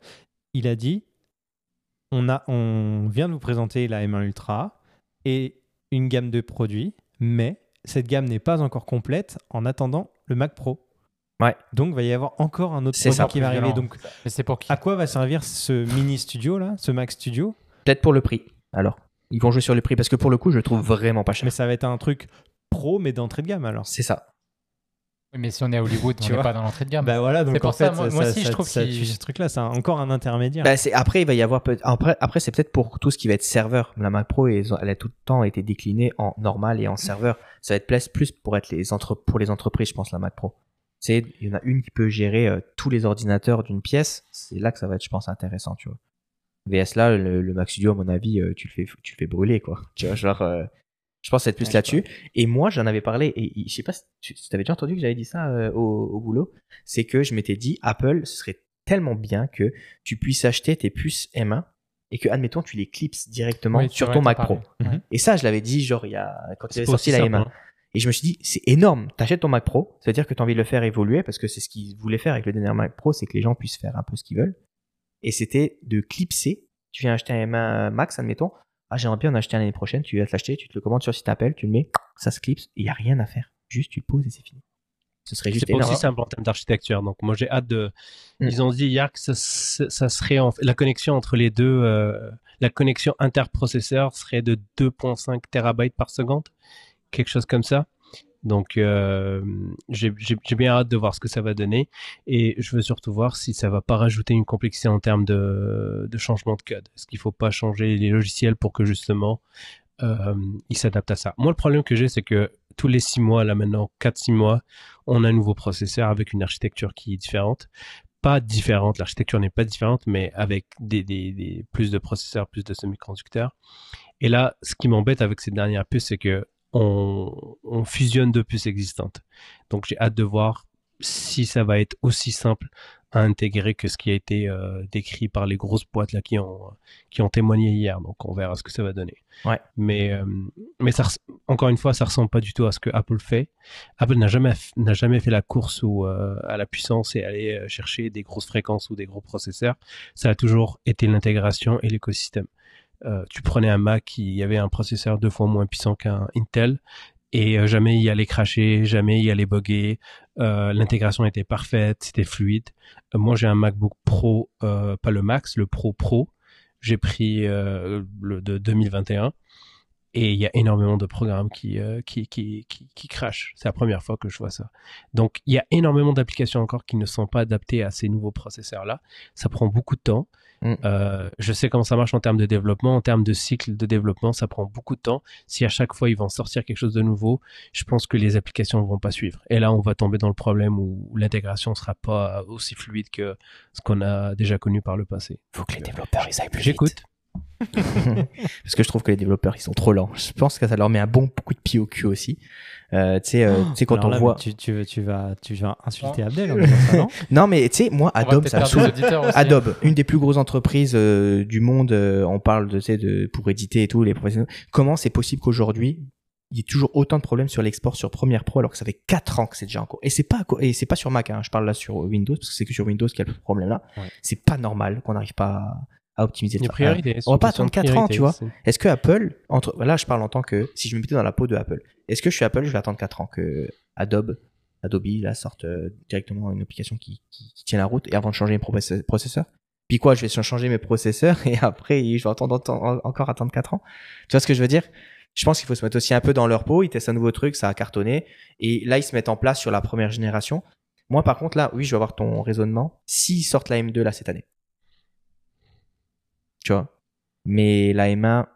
il a dit on, a, on vient de vous présenter la M1 Ultra et une gamme de produits, mais cette gamme n'est pas encore complète en attendant le Mac Pro. Ouais. Donc, il va y avoir encore un autre ça, qui va arriver. Donc, Mais c'est pour qui à quoi va servir ce mini studio là, ce Mac Studio? Peut-être pour le prix. Alors, ils vont jouer sur le prix parce que pour le coup, je le trouve vraiment pas cher. Mais ça va être un truc pro, mais d'entrée de gamme alors. C'est ça. Oui, Mais si on est à Hollywood, Tu on n'est vois. pas dans l'entrée de gamme. Bah voilà, donc C'est pour en fait, ça, moi- moi aussi, je trouve ça tue ce truc-là, c'est encore un intermédiaire. Bah, c'est- après, il va y avoir peut après, après c'est peut-être pour tout ce qui va être serveur. La Mac Pro, elle a tout le temps été déclinée en normal et en serveur. Ça va être plus, plus pour être les entre, pour les entreprises, je pense, la Mac Pro. C'est, il y en a une qui peut gérer euh, tous les ordinateurs d'une pièce. C'est là que ça va être, je pense, intéressant, tu vois. VS là, le, le Mac Studio, à mon avis, euh, tu le fais, tu le fais brûler, quoi. Tu vois, genre, euh, je pense être plus Ouais, là-dessus. Et moi, j'en avais parlé, et, et je sais pas si tu avais déjà entendu que j'avais dit ça euh, au, au boulot. C'est que je m'étais dit, Apple, ce serait tellement bien que tu puisses acheter tes puces M1 et que, admettons, tu les clipses directement Oui, sur ton Mac. Pro. Ouais. Et ça, je l'avais dit, genre, il y a, quand il avait sorti la simple, M1. hein. Et je me suis dit, c'est énorme. T'achètes ton Mac Pro, ça veut dire que tu as envie de le faire évoluer parce que c'est ce qu'ils voulaient faire avec le dernier Mac Pro, c'est que les gens puissent faire un peu ce qu'ils veulent. Et c'était de clipser. Tu viens acheter un M1 Max, admettons. Ah, j'aimerais bien en acheter un l'année prochaine. Tu vas te l'acheter, tu te le commandes sur le site Apple, tu le mets, ça se clipse. Il n'y a rien à faire. Juste, tu le poses et c'est fini. Ce serait juste C'est pas aussi simple en termes d'architecture. Donc moi j'ai hâte de. Mm. Ils ont dit hier que ça serait en... la connexion entre les deux, euh, la connexion interprocesseur serait de 2.5 terabytes par seconde, quelque chose comme ça. Donc euh, j'ai bien hâte de voir ce que ça va donner et je veux surtout voir si ça va pas rajouter une complexité en termes de, changement de code. Est-ce qu'il faut pas changer les logiciels pour que justement euh, ils s'adaptent à ça? Moi le problème que j'ai c'est que tous les six mois là maintenant, 4-6 mois, on a un nouveau processeur avec une architecture qui est différente. Pas différente, l'architecture n'est pas différente, mais avec des- plus de processeurs, plus de semi-conducteurs. Et là, ce qui m'embête avec cette dernière puce, c'est que on, on fusionne deux puces existantes. Donc j'ai hâte de voir si ça va être aussi simple à intégrer que ce qui a été euh, décrit par les grosses boîtes là qui ont qui ont témoigné hier. Donc on verra ce que ça va donner. Ouais. Mais euh, mais ça encore une fois, ça ressemble pas du tout à ce que Apple fait. Apple n'a jamais n'a jamais fait la course où, euh, à la puissance et aller chercher des grosses fréquences ou des gros processeurs. Ça a toujours été l'intégration et l'écosystème. Euh, tu prenais un Mac qui avait un processeur deux fois moins puissant qu'un Intel et euh, jamais il allait cracher, jamais il allait bugger. Euh, L'intégration était parfaite, c'était fluide. Moi, j'ai un MacBook Pro, pas le Max, le Pro Pro. J'ai pris le de 2021 et il y a énormément de programmes qui, euh, qui, qui, qui, qui crashent. C'est la première fois que je vois ça. Donc, il y a énormément d'applications encore qui ne sont pas adaptées à ces nouveaux processeurs-là. Ça prend beaucoup de temps. Mm. Euh, je sais comment ça marche en termes de développement, en termes de cycle de développement, ça prend beaucoup de temps. Si à chaque fois ils vont sortir quelque chose de nouveau, je pense que les applications ne vont pas suivre. Et là, on va tomber dans le problème où l'intégration sera pas aussi fluide que ce qu'on a déjà connu par le passé. faut que les développeurs ils aillent plus vite. J'écoute. Parce que je trouve que les développeurs ils sont trop lents. Je pense que ça leur met un bon coup de pied au cul aussi. Euh, tu sais, euh, sais quand Alors on là, voit. Tu, tu, tu vas, tu vas insulter Oh. Abdel ça, non Non mais tu sais, moi Adobe ça me saoule. aussi. Adobe, une des plus grosses entreprises euh, du monde, euh, on parle de, tu sais, de pour éditer et tout, les professionnels. Comment c'est possible qu'aujourd'hui il y ait toujours autant de problèmes sur l'export sur Premiere Pro alors que ça fait 4 ans que c'est déjà en cours? Et c'est pas et c'est pas sur Mac, hein, je parle là sur Windows parce que c'est que sur Windows qu'il y a le problème là. Ouais. C'est pas normal qu'on n'arrive pas à, à optimiser Les priorités. on va pas attendre quatre ans, priorité, tu vois. Est-ce que Apple, entre, là je parle en tant que, si je me mettais dans la peau de Apple, est-ce que je suis Apple, je vais attendre 4 ans que Adobe, Adobe là sorte euh, directement une application qui, qui, qui tient la route et avant de changer mes process- processeurs Puis quoi, je vais changer mes processeurs et après je vais attendre, attendre- encore attendre 4 ans Tu vois ce que je veux dire? Je pense qu'il faut se mettre aussi un peu dans leur peau, ils testent un nouveau truc, ça a cartonné et là ils se mettent en place sur la première génération. Moi par contre là, oui, je vais avoir ton raisonnement. S'ils sortent la M2 là cette année, tu vois. Mais la M1,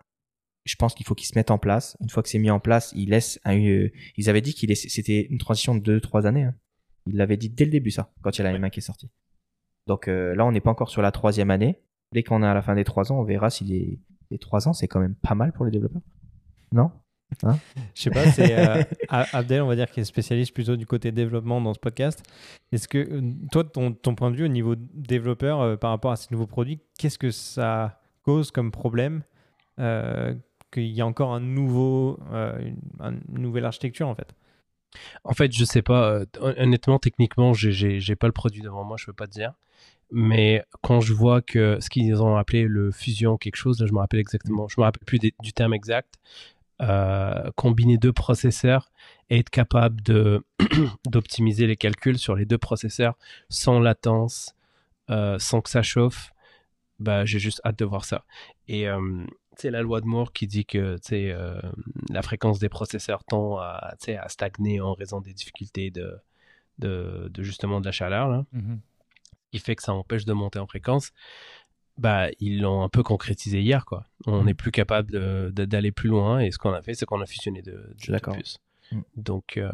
je pense qu'il faut qu'il se mette en place. Une fois que c'est mis en place, il laisse un, euh, ils avaient dit qu'il c'était une transition de 2-3 années. hein. Ils l'avaient dit dès le début, ça, quand il y a la M1 qui est sortie. Donc euh, là, on n'est pas encore sur la troisième année. Dès qu'on est à la fin des 3 ans, on verra si les, les 3 ans, c'est quand même pas mal pour les développeurs. Non? Je sais pas, c'est euh, Abdel, on va dire, qui est spécialiste plutôt du côté développement dans ce podcast. Est-ce que, euh, toi, ton, ton point de vue au niveau développeur euh, par rapport à ces nouveaux produits, qu'est-ce que ça cause comme problème euh, qu'il y a encore un nouveau, euh, une, un- une nouvelle architecture en fait? En fait, je sais pas. hon- honnêtement, techniquement, j'ai- pas le produit devant moi, je peux pas te dire. Mais quand je vois que ce qu'ils ont appelé le fusion quelque chose, là, je me rappelle exactement, je me rappelle plus des- du terme exact, euh, combiner deux processeurs et être capable de d'optimiser les calculs sur les deux processeurs sans latence, euh, sans que ça chauffe, bah, j'ai juste hâte de voir ça. Et euh, c'est la loi de Moore qui dit que euh, la fréquence des processeurs tend à, à stagner en raison des difficultés de, de, de justement de la chaleur, là, Mhm. qui fait que ça empêche de monter en fréquence. Bah, ils l'ont un peu concrétisé hier, quoi. On n'est plus capable d'aller plus loin, et ce qu'on a fait, c'est qu'on a fusionné de, de. Mm. Donc, euh,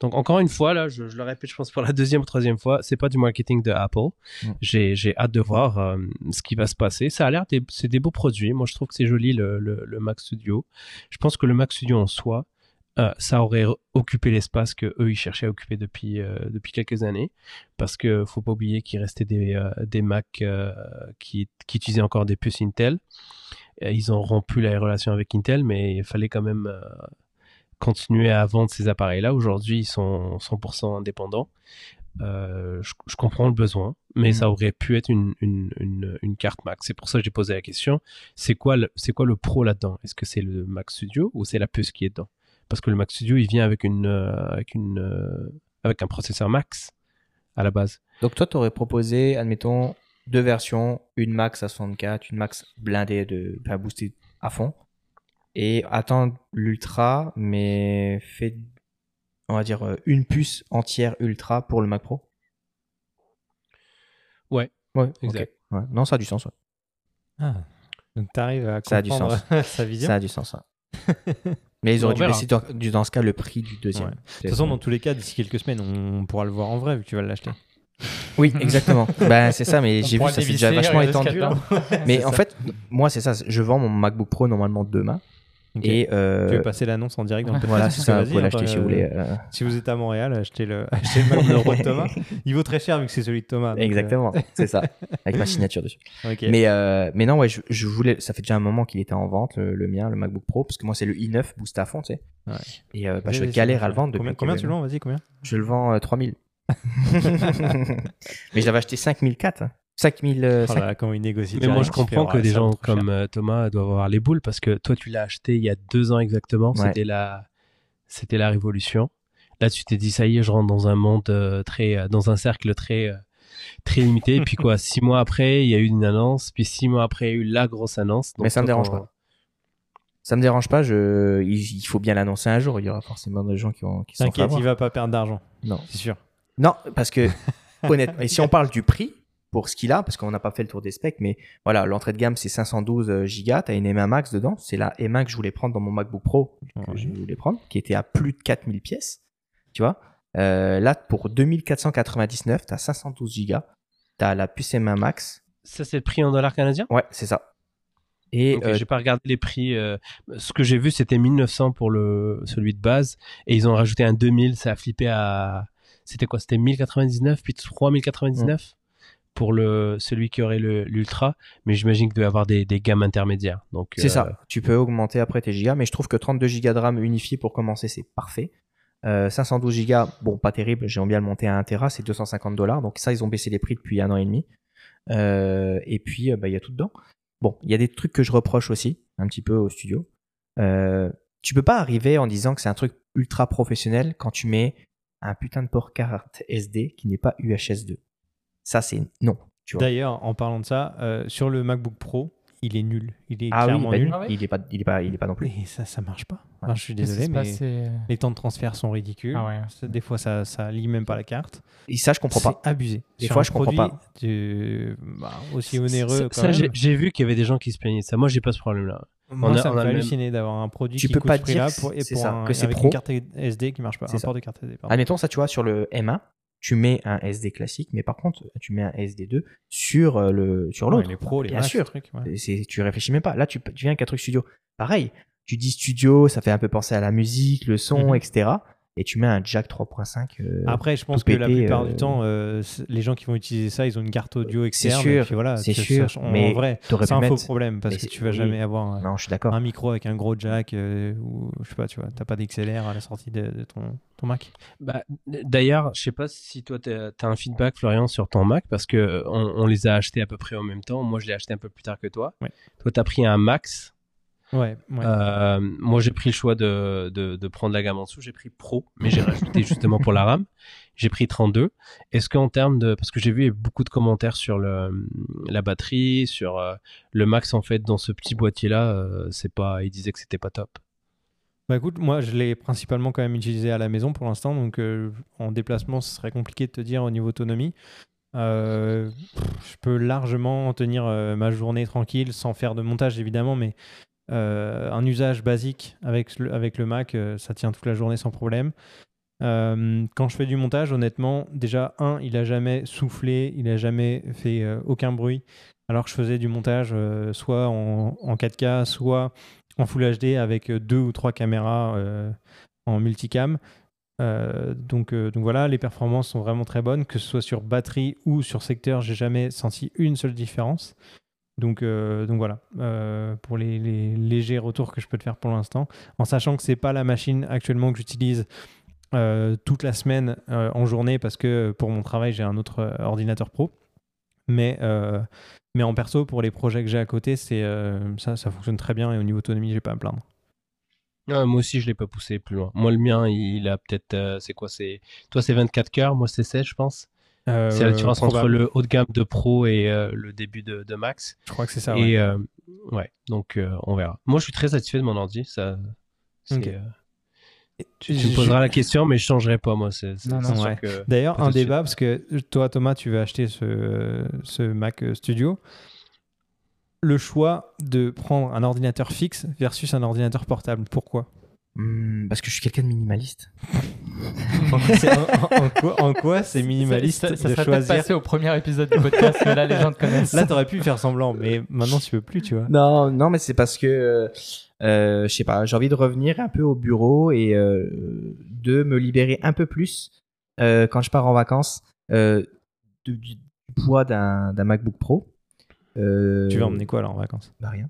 donc encore une fois, là, je, je le répète, je pense pour la deuxième ou troisième fois, c'est pas du marketing de Apple. Mm. J'ai j'ai hâte de voir euh, ce qui va se passer. Ça a l'air, c'est des beaux produits. Moi, je trouve que c'est joli le, le, le Mac Studio. Je pense que le Mac Studio en soi, euh, ça aurait occupé l'espace que eux ils cherchaient à occuper depuis euh, depuis quelques années, parce que faut pas oublier qu'il restait des euh, des Mac euh, qui qui utilisaient encore des puces Intel. Ils ont rompu la relation avec Intel, mais il fallait quand même continuer à vendre ces appareils-là. Aujourd'hui, ils sont 100% indépendants. Je, je comprends le besoin, mais Mhm. ça aurait pu être une, une, une, une carte Mac. C'est pour ça que j'ai posé la question. C'est quoi le, c'est quoi le pro là-dedans? Est-ce que c'est le Mac Studio ou c'est la puce qui est dedans? Parce que le Mac Studio, il vient avec une, euh, avec une, euh, avec un processeur Max à la base. Donc toi, tu aurais proposé, admettons, deux versions, une max à 64, une max blindée de, enfin, boostée à fond, et attendre l'ultra, mais fait, on va dire, euh, une puce entière ultra pour le Mac Pro. Ouais. Ouais, Exact. Ouais. Non, ça a du sens. ouais. Ah, Donc tu arrives à Ça a du comprendre sa vision. Ça a du sens. ouais. mais ils auraient dû baisser dans, ce cas le prix du deuxième. Ouais. De toute façon, dans tous les cas, d'ici quelques semaines, on pourra le voir en vrai vu que tu vas l'acheter. Oui, exactement. ben, c'est ça, mais j'ai vu ça s'est déjà vachement étendu. là. dedans. Mais en ça. fait, moi, c'est ça. Je vends mon MacBook Pro normalement demain. Et euh, Tu veux passer l'annonce en direct dans le podcast voilà, c'est ça. Vous pouvez hein, l'acheter si euh, vous voulez. euh, Si vous êtes à Montréal, achetez le, achetez le de Thomas. Il vaut très cher vu que c'est celui de Thomas. euh, Exactement, c'est ça. Avec ma signature dessus. ok. Mais, euh, mais non, ouais, je, je voulais. Ça fait déjà un moment qu'il était en vente, le, le mien, le MacBook Pro, parce que moi, c'est le i9 boost à fond, tu sais. Ouais. Et euh, bah, je galère à le vendre depuis. Combien, que- combien tu le vends Vas-y, combien Je le vends euh, 3000. mais je l'avais acheté 5004. Hein. 5000. euh, Oh là là, comment il négocie Mais moi, je comprends que ouais, des gens cher. comme euh, Thomas doivent avoir les boules parce que toi, tu l'as acheté il y a deux ans exactement. Ouais. C'était la, c'était la révolution. Là, tu t'es dit, ça y est, je rentre dans un monde euh, très, euh, dans un cercle très, euh, très limité. Et puis quoi, six mois après, il y a eu une annonce. Puis six mois après, il y a eu la grosse annonce. Donc, Mais ça me dérange quand- pas. Ça me dérange pas. Je, il, il faut bien l'annoncer un jour. Il y aura forcément des gens qui, ont, qui s'en T'inquiète, il va pas perdre d'argent. Non. C'est sûr. Non, parce que honnêtement, et si on parle du prix pour ce qu'il a, parce qu'on n'a pas fait le tour des specs, mais voilà, l'entrée de gamme c'est 512 Go, t'as une M1 Max dedans, c'est la M1 que je voulais prendre dans mon MacBook Pro, que Ouais. je voulais prendre, qui était à plus de 4000 pièces, tu vois. Euh, là, pour 2499, t'as 512 Go, t'as la puce M1 Max, Ça, c'est le prix en dollars canadiens? Ouais, c'est ça. Et Ok, euh, j'ai pas regardé les prix. euh, ce que j'ai vu, c'était 1900 pour le celui de base, et ils ont rajouté un 2000. Ça a flippé à. C'était quoi? C'était 1099 puis 3099 pour le celui qui aurait l'ultra. Mais j'imagine qu'il doit y avoir des, des gammes intermédiaires. Donc C'est euh, ça. Tu peux augmenter après tes gigas, mais je trouve que 32 gigas de RAM unifié pour commencer, c'est parfait. Euh, 512 gigas, bon, pas terrible. J'aimerais bien le monter à 1 Tera, c'est 250 dollars. Donc ça, ils ont baissé les prix depuis un an et demi. Euh, et puis, euh, bah, il y a tout dedans. Bon, il y a des trucs que je reproche aussi, un petit peu au studio. Euh, tu peux pas arriver en disant que c'est un truc ultra professionnel quand tu mets un putain de port carte SD qui n'est pas UHS 2. Ça, c'est non. D'ailleurs, en parlant de ça, euh, sur le MacBook Pro, il est nul. Il est Ah oui, clairement bah, nul. Ah ouais il est pas, il est pas, il est pas non plus. Et ça, ça marche pas. Ouais. Enfin, je suis désolé, mais les temps de transfert sont ridicules. Ah ouais. Des fois, ça, ça lit même pas la carte. Et ça, je comprends pas. C'est abusé. Des Sur fois, je comprends pas. du- bah, aussi onéreux. ça, j'ai vu qu'il y avait des gens qui se plaignaient de ça. Moi, j'ai pas ce problème-là. Moi, On a- ça on me a fait le même- halluciner d'avoir un produit Tu qui peux coûte pas ce dire pour, et c'est pour ça, un, que c'est avec pro. une carte SD qui marche pas. C'est Un ça. port de carte SD, pardon. Admettons ça, tu vois, sur le M1, tu mets un SD classique, mais par contre, tu mets un SD2 sur euh, le sur Ouais, l'autre. les pros, les Bien sûr. ce truc, ouais. Et c'est- tu réfléchis même pas. Là, tu, tu viens avec un truc studio. Pareil, tu dis studio, ça fait un peu penser à la musique, le son, Mhm. etc. Et tu mets un jack 3.5. euh, Après, je pense que la plupart euh, du temps, euh, c'est- les gens qui vont utiliser ça, ils ont une carte audio externe. sûr, et puis voilà, c'est sûr, ça- en mais vrai, t'aurais c'est un faux problème parce mais que c'est- tu vas oui. jamais avoir un, Non, je suis d'accord. un micro avec un gros jack euh, ou je sais pas, tu vois, t'as pas d'XLR à la sortie de, de ton, ton Mac. Bah, D'ailleurs, je sais pas si toi tu as un feedback, Florian, sur ton Mac, parce que euh, on, on les a achetés à peu près en même temps. Moi, je l'ai acheté un peu plus tard que toi. Ouais. Toi, tu as pris un Max. Ouais, ouais. Euh, moi, j'ai pris le choix de, de, de prendre la gamme en dessous. J'ai pris Pro, mais j'ai rajouté justement pour la RAM. J'ai pris 32. Est-ce qu'en termes de. Parce que j'ai vu beaucoup de commentaires sur le, la batterie, sur euh, le Max, en fait, dans ce petit boîtier-là. euh, c'est pas, ils disaient que c'était pas top. Bah écoute, moi je l'ai principalement quand même utilisé à la maison pour l'instant, donc en déplacement ce serait compliqué de te dire au niveau autonomie. Je peux largement tenir ma journée tranquille sans faire de montage évidemment, mais euh, un usage basique avec le, avec le Mac, euh, ça tient toute la journée sans problème. Euh, quand je fais du montage, honnêtement, déjà, un, il a jamais soufflé, il a jamais fait aucun bruit, alors que je faisais du montage soit en, en 4K, soit en Full HD avec deux ou trois caméras en multicam. Donc, donc voilà, les performances sont vraiment très bonnes, que ce soit sur batterie ou sur secteur, j'ai jamais senti une seule différence. Donc, euh, donc voilà, euh, pour les, légers retours que je peux te faire pour l'instant, en sachant que c'est pas la machine actuellement que j'utilise euh, toute la semaine en journée parce que pour mon travail j'ai un autre ordinateur pro. Mais, en perso, pour les projets que j'ai à côté, c'est ça, ça fonctionne très bien et au niveau autonomie, j'ai pas à me plaindre. Ouais, moi aussi, je l'ai pas poussé plus loin. Moi, le mien, il a peut-être. c'est quoi c'est Toi, c'est 24 cœurs, moi, c'est 16, je pense. Euh, c'est la différence entre le haut de gamme de Pro et euh, le début de, de Max. Je crois que c'est ça. ouais. et euh, ouais, donc euh, on verra. Moi, je suis très satisfait de mon ordi. Ça, c'est, Ok. euh, tu, me poseras la question, mais je changerai pas, moi. C'est, c'est- Non, non, ouais. que- D'ailleurs, un débat, parce que toi, Thomas, tu veux acheter ce, ce Mac euh, Studio. Le choix de prendre un ordinateur fixe versus un ordinateur portable, pourquoi? Hmm, parce que je suis quelqu'un de minimaliste. En, en- en quoi, en quoi c'est minimaliste Ça, ça, ça de serait choisir passé au premier épisode du podcast, mais là les gens te connaissent. Là, t'aurais pu faire semblant, mais maintenant, tu peux plus, tu vois. Non, non, mais c'est parce que, euh, euh, je sais pas, j'ai envie de revenir un peu au bureau et euh, de me libérer un peu plus euh, quand je pars en vacances euh, de- du, du poids d'un d'un MacBook Pro. Euh, Tu vas emmener quoi, là, en vacances? Bah rien.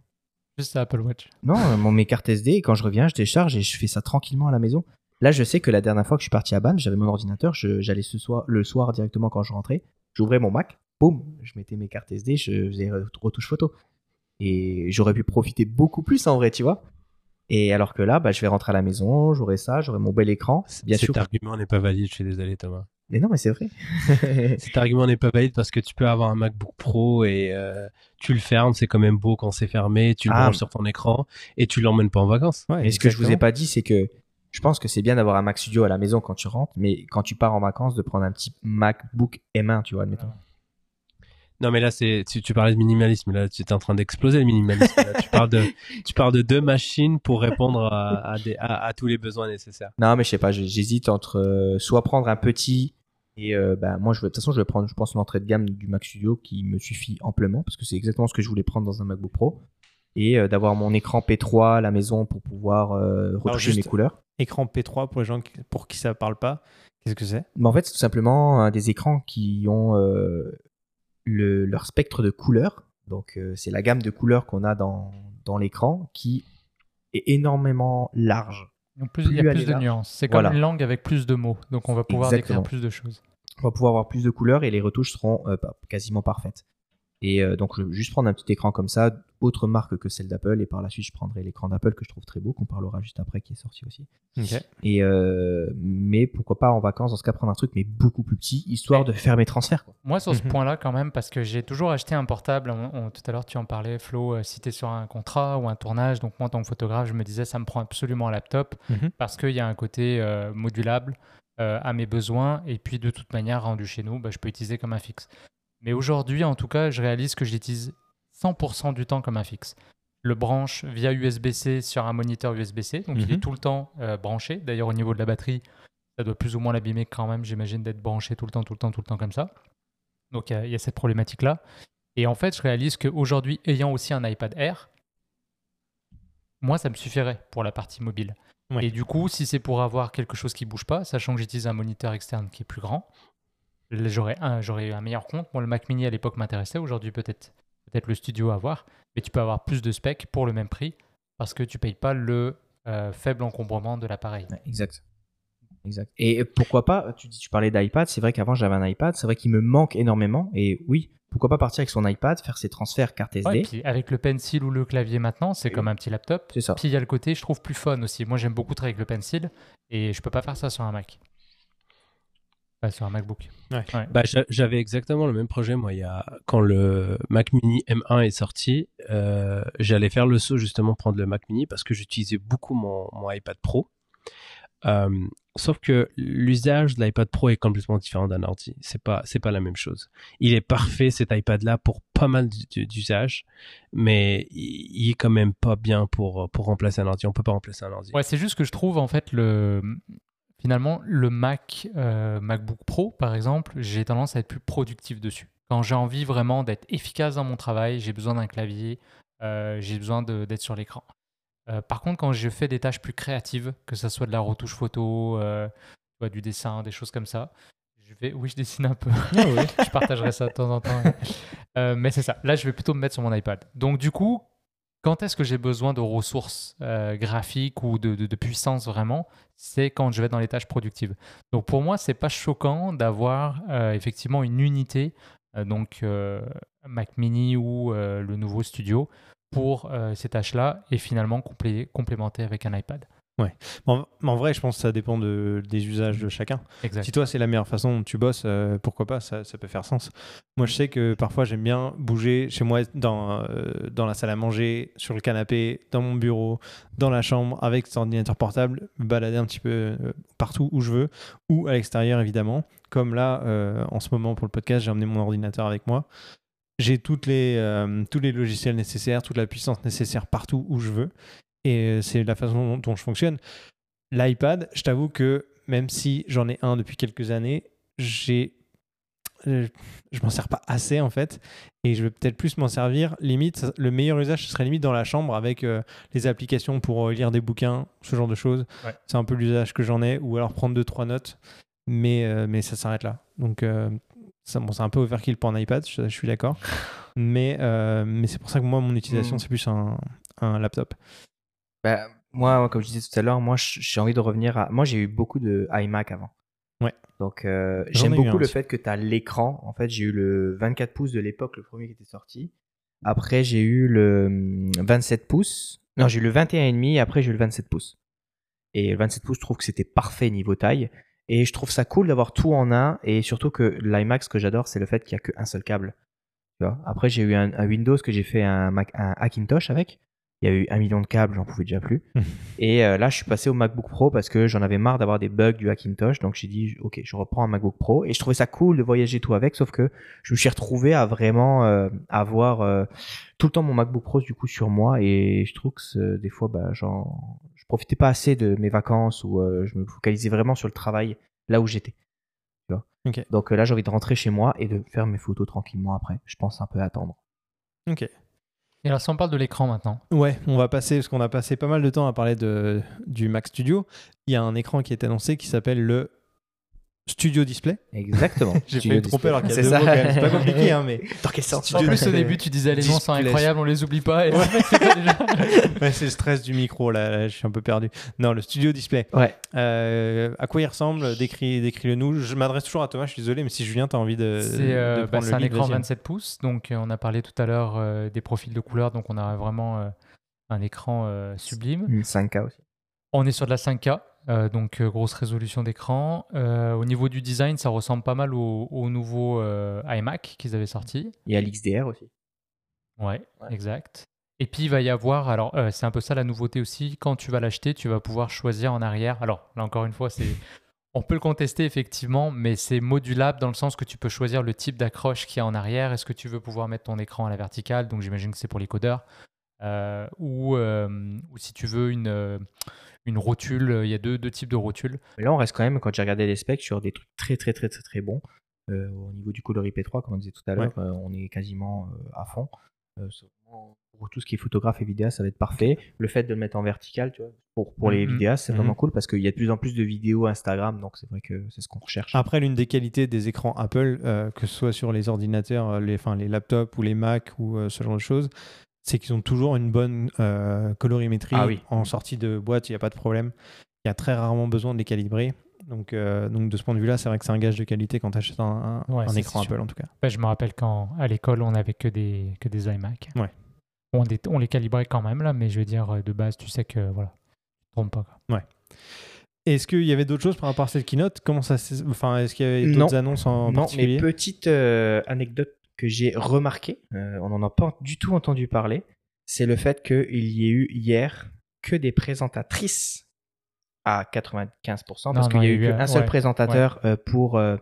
Juste à Apple Watch. Non, euh, mon, mes cartes SD, et quand je reviens, je décharge et je fais ça tranquillement à la maison. Là, je sais que la dernière fois que je suis parti à Bannes, j'avais mon ordinateur, je- j'allais ce soir, le soir directement quand je rentrais, j'ouvrais mon Mac, boum, je mettais mes cartes SD, je faisais re- retouche photo. Et j'aurais pu profiter beaucoup plus en vrai, tu vois. Et alors que là, bah, je vais rentrer à la maison, j'aurai ça, j'aurai mon bel écran. Bien Cet sûr. argument n'est pas valide. Je suis désolé, Thomas. Mais non, mais c'est vrai. Cet argument n'est pas valide parce que tu peux avoir un MacBook Pro et euh, tu le fermes, c'est quand même beau quand c'est fermé, tu le Ah. branches sur ton écran et tu l'emmènes pas en vacances. Ouais, Et ce que je vous ai pas dit, c'est que je pense que c'est bien d'avoir un Mac Studio à la maison quand tu rentres, mais quand tu pars en vacances, de prendre un petit MacBook M1, tu vois, admettons. Non, mais là, c'est tu, tu parlais de minimalisme. Là, tu es en train d'exploser le minimalisme. Là, tu parles de tu parles de deux machines pour répondre à, à, des- à- à tous les besoins nécessaires. Non, mais je sais pas, j'hésite entre euh, soit prendre un petit et euh, bah, moi, je, veux- de toute façon, je vais prendre, je pense, l'entrée de gamme du Mac Studio qui me suffit amplement parce que c'est exactement ce que je voulais prendre dans un MacBook Pro et euh, d'avoir mon écran P3 à la maison pour pouvoir euh, retoucher mes couleurs. Écran P3 pour les gens qui- pour qui ça parle pas. Qu'est-ce que c'est? Mais en fait, c'est tout simplement euh, des écrans qui ont euh, le, leur spectre de couleurs. Donc, euh, c'est la gamme de couleurs qu'on a dans, dans l'écran qui est énormément large. Donc, plus- il y a Plus de nuances. C'est comme Voilà. une langue avec plus de mots. Donc on va pouvoir Exactement. décrire plus de choses. On va pouvoir avoir plus de couleurs et les retouches seront euh, quasiment parfaites. Et euh, donc, je vais juste prendre un petit écran comme ça, autre marque que celle d'Apple. Et par la suite, je prendrai l'écran d'Apple que je trouve très beau, qu'on parlera juste après, qui est sorti aussi. Et euh, mais pourquoi pas en vacances, dans ce cas, prendre un truc, mais beaucoup plus petit, histoire de faire mes transferts. Quoi. Moi, sur ce Mhm. point-là, quand même, parce que j'ai toujours acheté un portable. on- on- tout à l'heure, tu en parlais, Flo, euh, si tu es sur un contrat ou un tournage. Donc, moi, en tant que photographe, je me disais, ça me prend absolument un laptop Mhm. parce qu'il y a un côté euh, modulable euh, à mes besoins. Et puis, de toute manière, rendu chez nous, bah, je peux utiliser comme un fixe. Mais aujourd'hui, en tout cas, je réalise que je l'utilise 100% du temps comme un fixe. Le branche via USB-C sur un moniteur USB-C. Donc, il Mhm. est tout le temps euh, branché. D'ailleurs, au niveau de la batterie, ça doit plus ou moins l'abîmer quand même, j'imagine, d'être branché tout le temps, tout le temps, tout le temps comme ça. Donc il y a- il y, a cette problématique-là. Et en fait, je réalise qu'aujourd'hui, ayant aussi un iPad Air, moi, ça me suffirait pour la partie mobile. Ouais. Et du coup, si c'est pour avoir quelque chose qui bouge pas, sachant que j'utilise un moniteur externe qui est plus grand, j'aurais un, j'aurais un meilleur compte. Moi, le Mac Mini à l'époque m'intéressait. Aujourd'hui, peut-être peut-être le studio à voir. Mais tu peux avoir plus de specs pour le même prix parce que tu payes pas le euh, faible encombrement de l'appareil. Exact. Exact. Et pourquoi pas, tu, dis- tu parlais d'iPad, c'est vrai qu'avant j'avais un iPad, c'est vrai qu'il me manque énormément. Et oui, pourquoi pas partir avec son iPad, faire ses transferts carte SD. Ouais, et puis avec le pencil ou le clavier maintenant, c'est comme un petit laptop. C'est ça. Puis il y a le côté, je trouve plus fun aussi. Moi, j'aime beaucoup travailler avec le pencil et je peux pas faire ça sur un Mac. Sur un MacBook. Bah, j'a- j'avais exactement le même projet, moi, il y a... quand le Mac Mini M1 est sorti, euh, j'allais faire le saut justement prendre le Mac Mini parce que j'utilisais beaucoup mon, mon iPad Pro. Euh, sauf que l'usage de l'iPad Pro est complètement différent d'un ordi. C'est pas, c'est pas la même chose. Il est parfait cet iPad-là pour pas mal d'u- d'usages, mais il il est quand même pas bien pour pour remplacer un ordi. On peut pas remplacer un ordi. Ouais, c'est juste que je trouve en fait le finalement le Mac euh, MacBook Pro par exemple, j'ai tendance à être plus productif dessus. Quand j'ai envie vraiment d'être efficace dans mon travail, j'ai besoin d'un clavier, euh, j'ai besoin d'être sur l'écran. Euh, par contre, quand je fais des tâches plus créatives, que ce soit de la retouche photo, du dessin, des choses comme ça, je vais, oui, je dessine un peu. je partagerai ça de temps en temps. Mais c'est ça. Là, je vais plutôt me mettre sur mon iPad. Donc, du coup, quand est-ce que j'ai besoin de ressources euh, graphiques ou de, puissance vraiment? C'est quand je vais dans les tâches productives. Donc, pour moi, c'est pas choquant d'avoir euh, effectivement une unité, euh, donc Mac Mini ou le nouveau Studio, pour ces tâches-là et finalement complé- complémenter avec un iPad. En, en vrai, je pense que ça dépend de, des usages de chacun. Exact. Si toi, c'est la meilleure façon dont tu bosses, euh, pourquoi pas, ça, ça peut faire sens. Moi, je sais que parfois, j'aime bien bouger chez moi dans, euh, dans la salle à manger, sur le canapé, dans mon bureau, dans la chambre, avec cet ordinateur portable, me balader un petit peu euh, partout où je veux, ou à l'extérieur, évidemment. Comme là, en ce moment, pour le podcast, j'ai emmené mon ordinateur avec moi. J'ai toutes les, tous les logiciels nécessaires, toute la puissance nécessaire partout où je veux. Et c'est la façon dont, je fonctionne. L'iPad, je t'avoue que même si j'en ai un depuis quelques années, j'ai euh, je m'en sers pas assez en fait. Et je vais peut-être plus m'en servir. Limite le meilleur usage ce serait limite dans la chambre avec euh, les applications pour euh, lire des bouquins ce genre de choses. Ouais. c'est un peu l'usage que j'en ai. Ou alors prendre deux trois notes. Mais euh, mais ça s'arrête là. Donc ça, bon, c'est un peu overkill pour un iPad je, je suis d'accord. Mais mais c'est pour ça que moi mon utilisation Mm. c'est plus un, un laptop Bah, moi, comme je disais tout à l'heure, moi, j'ai envie de revenir à. Moi, j'ai eu beaucoup de iMac avant. Ouais. Donc, euh, j'aime beaucoup le fait que tu as l'écran. En fait, j'ai eu le 24 pouces de l'époque, le premier qui était sorti. Après, j'ai eu le hum, 27 pouces. Non, j'ai eu le 21,5. Après, j'ai eu le 27 pouces. Et le 27 pouces, je trouve que c'était parfait niveau taille. Et je trouve ça cool d'avoir tout en un. Et surtout que l'iMac, ce que j'adore, c'est le fait qu'il n'y a qu'un seul câble. Tu vois? Après, j'ai eu un, un Windows que j'ai fait un, Mac, un Hackintosh avec. Il y a eu un million de câbles, j'en pouvais déjà plus. Et euh, là, je suis passé au MacBook Pro parce que j'en avais marre d'avoir des bugs du Hackintosh. Donc j'ai dit, ok, je reprends un MacBook Pro. Et je trouvais ça cool de voyager tout avec, sauf que je me suis retrouvé à vraiment euh, avoir euh, tout le temps mon MacBook Pro du coup sur moi. Et je trouve que des fois, bah, genre, je profitais pas assez de mes vacances ou je me focalisais vraiment sur le travail là où j'étais. Donc là, j'ai envie de rentrer chez moi et de faire mes photos tranquillement après. Je pense un peu attendre. ok Et alors, si on parle de l'écran maintenant, Ouais, on va passer, parce qu'on a passé pas mal de temps à parler du Mac Studio. Il y a un écran qui est annoncé qui s'appelle le Studio Display. Exactement. J'ai fait me tromper alors qu'il y a C'est deux ça. mots quand même. C'est pas compliqué, hein, mais Dans quel sens En Studio plus, au Display. début, tu disais les noms sont incroyables, on les oublie pas. Et c'est quoi déjà ouais, c'est le stress du micro là, là, je suis un peu perdu. Non, le Studio Display. Ouais. Euh, à quoi il ressemble? Décris, décris-le nous. Je m'adresse toujours à Thomas, je suis désolé, mais si Julien, tu as envie de, C'est euh, bah, un lead, écran vas-y. 27 pouces, donc euh, on a parlé tout à l'heure euh, des profils de couleurs, donc on a vraiment euh, un écran euh, sublime. Une 5K aussi. On est sur de la 5K, euh, donc euh, grosse résolution d'écran. Euh, au niveau du design, ça ressemble pas mal au, au nouveau euh, iMac qu'ils avaient sorti. Y a l'XDR aussi. Ouais, Ouais. exact. Et puis il va y avoir, alors c'est un peu ça la nouveauté aussi, quand tu vas l'acheter, tu vas pouvoir choisir en arrière. Alors là encore une fois, c'est, on peut le contester effectivement, mais c'est modulable dans le sens que tu peux choisir le type d'accroche qu'il y a en arrière. Est-ce que tu veux pouvoir mettre ton écran à la verticale? Donc j'imagine que c'est pour les codeurs. Ou, ou si tu veux une, une rotule, il y a deux, deux types de rotules. Mais là, on reste quand même, quand j'ai regardé les specs, sur des trucs très, très, très, très, très bons. Euh, au niveau du Color IP3, comme on disait tout à l'heure, euh, on est quasiment euh, à fond. Euh, pour tout ce qui est photographe et vidéaste, ça va être parfait. Le fait de le mettre en vertical, tu vois, pour, pour les Mhm. vidéastes, c'est Mhm. vraiment cool parce qu'il y a de plus en plus de vidéos Instagram, donc c'est vrai que c'est ce qu'on recherche. Après, l'une des qualités des écrans Apple, euh, que ce soit sur les ordinateurs, euh, les, enfin, les laptops ou les Mac ou euh, ce genre de choses, c'est qu'ils ont toujours une bonne euh, colorimétrie Ah oui. en sortie de boîte, il n'y a pas de problème. Il y a très rarement besoin de les calibrer. Donc, euh, donc de ce point de vue-là, c'est vrai que c'est un gage de qualité quand tu achètes un, un- Ouais, écran sûr. Apple en tout cas. Bah, je me rappelle quand à l'école, on n'avait que des, que des iMac. Ouais. On, les- on les calibrait quand même, là, mais je veux dire, euh, de base, tu sais que voilà, tu te trompes pas. quoi. Est-ce qu'il y avait d'autres choses par rapport à cette keynote? Comment ça Enfin, est-ce qu'il y avait d'autres annonces en non, particulier? mais petite euh, anecdote que j'ai remarqué, euh, on n'en a pas du tout entendu parler, c'est le fait qu'il y ait eu hier que des présentatrices à 95%, parce Non, qu'il non, y a eu qu'un seul ouais, présentateur euh, pour, euh,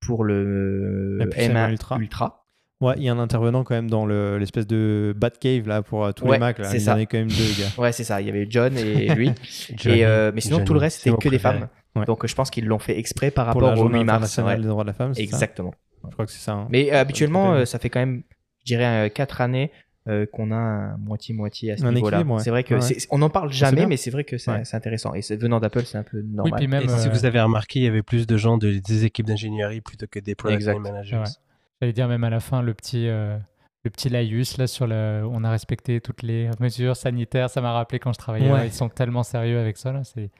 pour le La puce M1 Ultra. Ultra. Ouais, il y a un intervenant quand même dans le- l'espèce de Batcave là pour tous Ouais, les Macs. Là. c'est Il y ça. en a quand même deux gars. Ouais, c'est ça. Il y avait John et lui. Johnny, et, euh, mais sinon, Johnny, tout le reste, c'est c'était que des femmes. Ouais. Donc, je pense qu'ils l'ont fait exprès par Pour la rapport au journée 8 mars. des droits de la femme. c'est ça? Exactement. Je crois que c'est ça. hein. Mais euh, habituellement, trompé. euh, ça fait quand même, je dirais, 4 années euh, qu'on a moitié-moitié à ce Un niveau-là. équilibre, ouais. C'est vrai que Ouais, on n'en parle c'est jamais, mais c'est vrai que c'est Ouais. intéressant. Et c'est- venant d'Apple, c'est un peu Oui, normal. puis même, Et si euh, vous avez remarqué, il y avait plus de gens de, des équipes d'ingénierie plutôt que des product managers. Ouais. j'allais dire même à la fin, le petit, euh, le petit laïus, là, sur le, on a respecté toutes les mesures sanitaires. Ça m'a rappelé quand je travaillais Ouais. là, ils sont tellement sérieux avec ça. Là, c'est,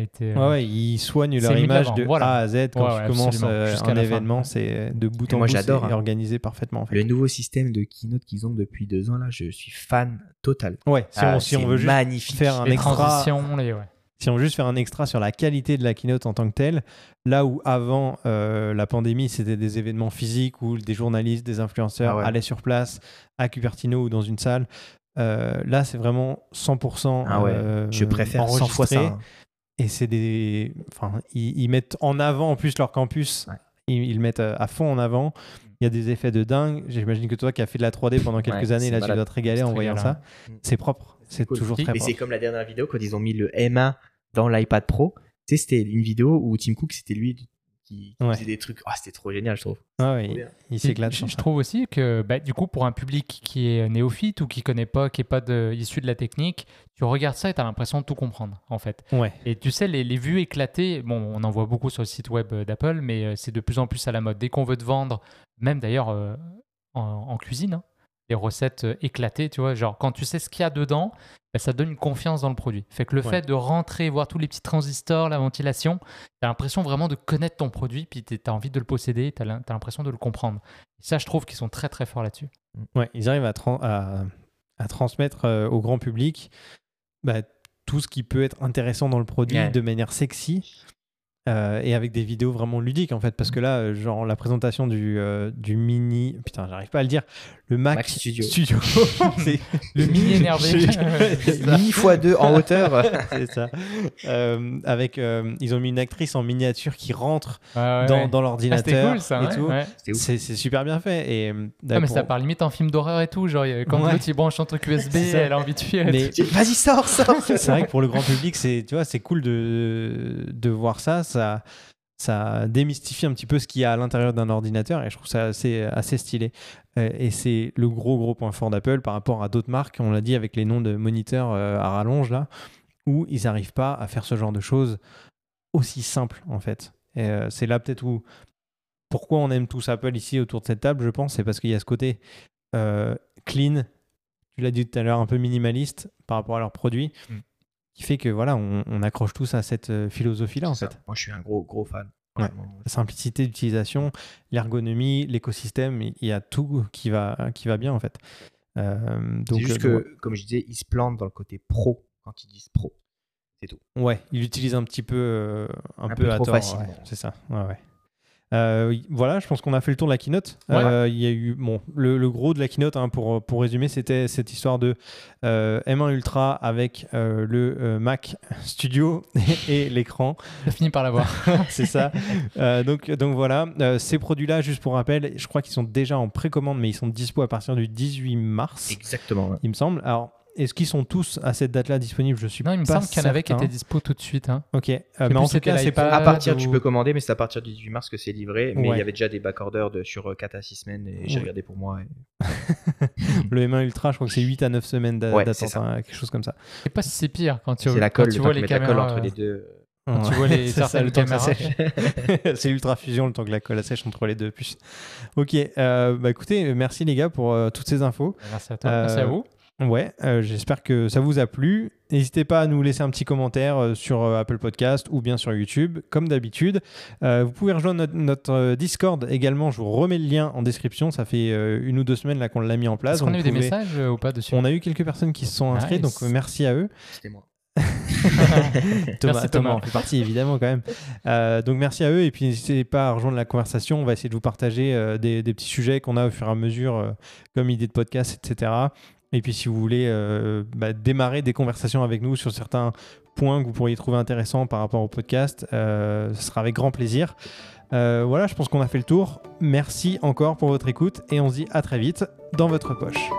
été, euh, Ouais, ouais, ils soignent leur image de voilà. A à Z quand Ouais, tu ouais, commences euh, jusqu'à un événement. C'est de bout Et en moi, bout, j'adore, hein. organisé parfaitement. En fait. Le nouveau système de keynote qu'ils ont depuis deux ans, là, je suis fan total. Ouais, si, Ah, on, si on c'est veut juste magnifique. faire un les extra, transitions, les, ouais. si on veut juste faire un extra sur la qualité de la keynote en tant que telle, là où avant euh, la pandémie, c'était des événements physiques où des journalistes, des influenceurs Ah ouais. allaient sur place à Cupertino ou dans une salle. euh, là, c'est vraiment 100%. Ah ouais, euh, Je préfère 100 fois ça. hein. Et c'est des. Enfin, ils, ils mettent en avant en plus leur campus. Ouais. Ils, ils le mettent euh, à fond en avant. Il y a des effets de dingue. J'imagine que toi qui as fait de la 3D pendant quelques Ouais, années, là, tu dois te régaler en voyant ça. C'est propre. C'est cool. toujours Et très Et propre. c'est comme la dernière vidéo quand ils ont mis le M1 dans l'iPad Pro. Tu sais, c'était une vidéo où Tim Cook, c'était lui qui, qui Ouais. faisait des trucs. Ah, c'était trop génial, je trouve. Ah ouais, il, s'éclate. Je, trouve aussi que, bah, du coup, pour un public qui est néophyte ou qui connaît pas, qui est pas de, issu de la technique, tu regardes ça et tu as l'impression de tout comprendre, en fait. Ouais. Et tu sais, les, les vues éclatées, bon, on en voit beaucoup sur le site web euh, d'Apple, mais euh, c'est de plus en plus à la mode. Dès qu'on veut te vendre, même d'ailleurs euh, en, en cuisine, hein, les recettes éclatées, tu vois, genre quand tu sais ce qu'il y a dedans, bah, ça donne une confiance dans le produit. Fait que le Ouais. fait de rentrer, voir tous les petits transistors, la ventilation, tu as l'impression vraiment de connaître ton produit, puis tu as envie de le posséder, tu as l'impression de le comprendre. Et ça, je trouve qu'ils sont très très forts là-dessus. Ouais, ils arrivent à, tran- à, à transmettre euh, au grand public bah, tout ce qui peut être intéressant dans le produit Ouais. de manière sexy euh, et avec des vidéos vraiment ludiques en fait. Parce que là, euh, genre la présentation du, euh, du mini. Putain, j'arrive pas à le dire. Le Mac, Mac Studio. C'est- Le mini énervé. Mini x2 en hauteur. C'est ça. Euh, avec, euh, ils ont mis une actrice en miniature qui rentre ouais, dans, ouais. dans Ah, l'ordinateur c'était cool ça. et ouais. C'est super bien fait. Et, euh, Ah, mais pour- ça parle limite en film d'horreur et tout. Genre, quand Ouais. l'autre il branche son truc USB, elle a envie de fuir. Mais-. Vas-y, sors, sors. c'est vrai que pour le grand public, c'est tu vois, c'est cool de, de voir ça. Ça démystifie un petit peu ce qu'il y a à l'intérieur d'un ordinateur et je trouve ça assez, stylé. Euh, et c'est le gros gros point fort d'Apple par rapport à d'autres marques, on l'a dit avec les noms de moniteurs euh, à rallonge là, où ils n'arrivent pas à faire ce genre de choses aussi simples en fait. Et euh, c'est là peut-être où pourquoi on aime tous Apple ici autour de cette table, je pense, c'est parce qu'il y a ce côté clean, tu l'as dit tout à l'heure, un peu minimaliste par rapport à leurs produits, Mm. Qui fait que voilà, on, on accroche tous à cette euh, philosophie-là en fait. Moi, je suis un gros, gros fan. Ouais. La simplicité d'utilisation, l'ergonomie, l'écosystème, il y a tout qui va, qui va bien en fait. Euh, C'est donc, juste euh, que, comme je disais, ils se plantent dans le côté pro quand ils disent pro. C'est tout. Ouais, il l'utilise un petit peu, euh, un, Un peu, peu à tort. ouais, c'est ça. Ouais, ouais. Euh, voilà, je pense qu'on a fait le tour de la keynote. Ouais. Euh, Il y a eu bon, le, le gros de la keynote, hein, pour, pour résumer, c'était cette histoire de euh, M1 Ultra avec euh, le euh, Mac Studio et, l'écran. J'ai fini par l'avoir. c'est ça. Euh, donc, donc voilà, Euh, ces produits-là, juste pour rappel, je crois qu'ils sont déjà en précommande, mais ils sont dispo à partir du 18 mars, Exactement. ouais. il me semble. Alors, est-ce qu'ils sont tous à cette date-là disponibles? Je suis non, il me pas semble qu'il y en avait qui certain. étaient dispo tout de suite. hein. Ok, Euh, mais plus en tout cas, c'est pas. À partir, tu ou- peux commander, mais c'est à partir du 18 mars que c'est livré. Mais Ouais. il y avait déjà des backorders de, sur euh, 4 à 6 semaines et j'ai Ouais. regardé pour moi. et- Le M1 Ultra, je crois que c'est 8 à 9 semaines d'a- Ouais, d'attente, ça. hein, quelque chose comme ça. Je sais pas si c'est pire quand tu, C'est la quand colle, tu le vois temps les qu'ils mettent la colle caméras. entre euh, les deux. Quand tu vois les C'est ça, certaines le temps que ça caméras. sèche. c'est l'ultra fusion, le temps que la colle sèche entre les deux puces. Ok, euh, bah écoutez, merci les gars pour euh, toutes ces infos. Merci à toi. Euh, Merci à vous. Ouais, euh, j'espère que ça vous a plu. N'hésitez pas à nous laisser un petit commentaire euh, sur euh, Apple Podcast ou bien sur YouTube, comme d'habitude. Euh, vous pouvez rejoindre notre, notre, Discord également. Je vous remets le lien en description. Ça fait euh, une ou deux semaines là qu'on l'a mis en place. Est-ce qu'on a eu des messages ou pas dessus On a eu quelques personnes qui se sont inscrites, Nice. donc merci à eux. C'était moi. Thomas, Merci, Thomas Thomas. en fait partie évidemment quand même. Euh, donc merci à eux et puis n'hésitez pas à rejoindre la conversation. On va essayer de vous partager euh, des, des petits sujets qu'on a au fur et à mesure, euh, comme idée de podcast, etc. Et puis si vous voulez euh, bah, démarrer des conversations avec nous sur certains points que vous pourriez trouver intéressants par rapport au podcast, euh, ce sera avec grand plaisir. Euh, voilà, je pense qu'on a fait le tour. Merci encore pour votre écoute et on se dit à très vite dans votre poche.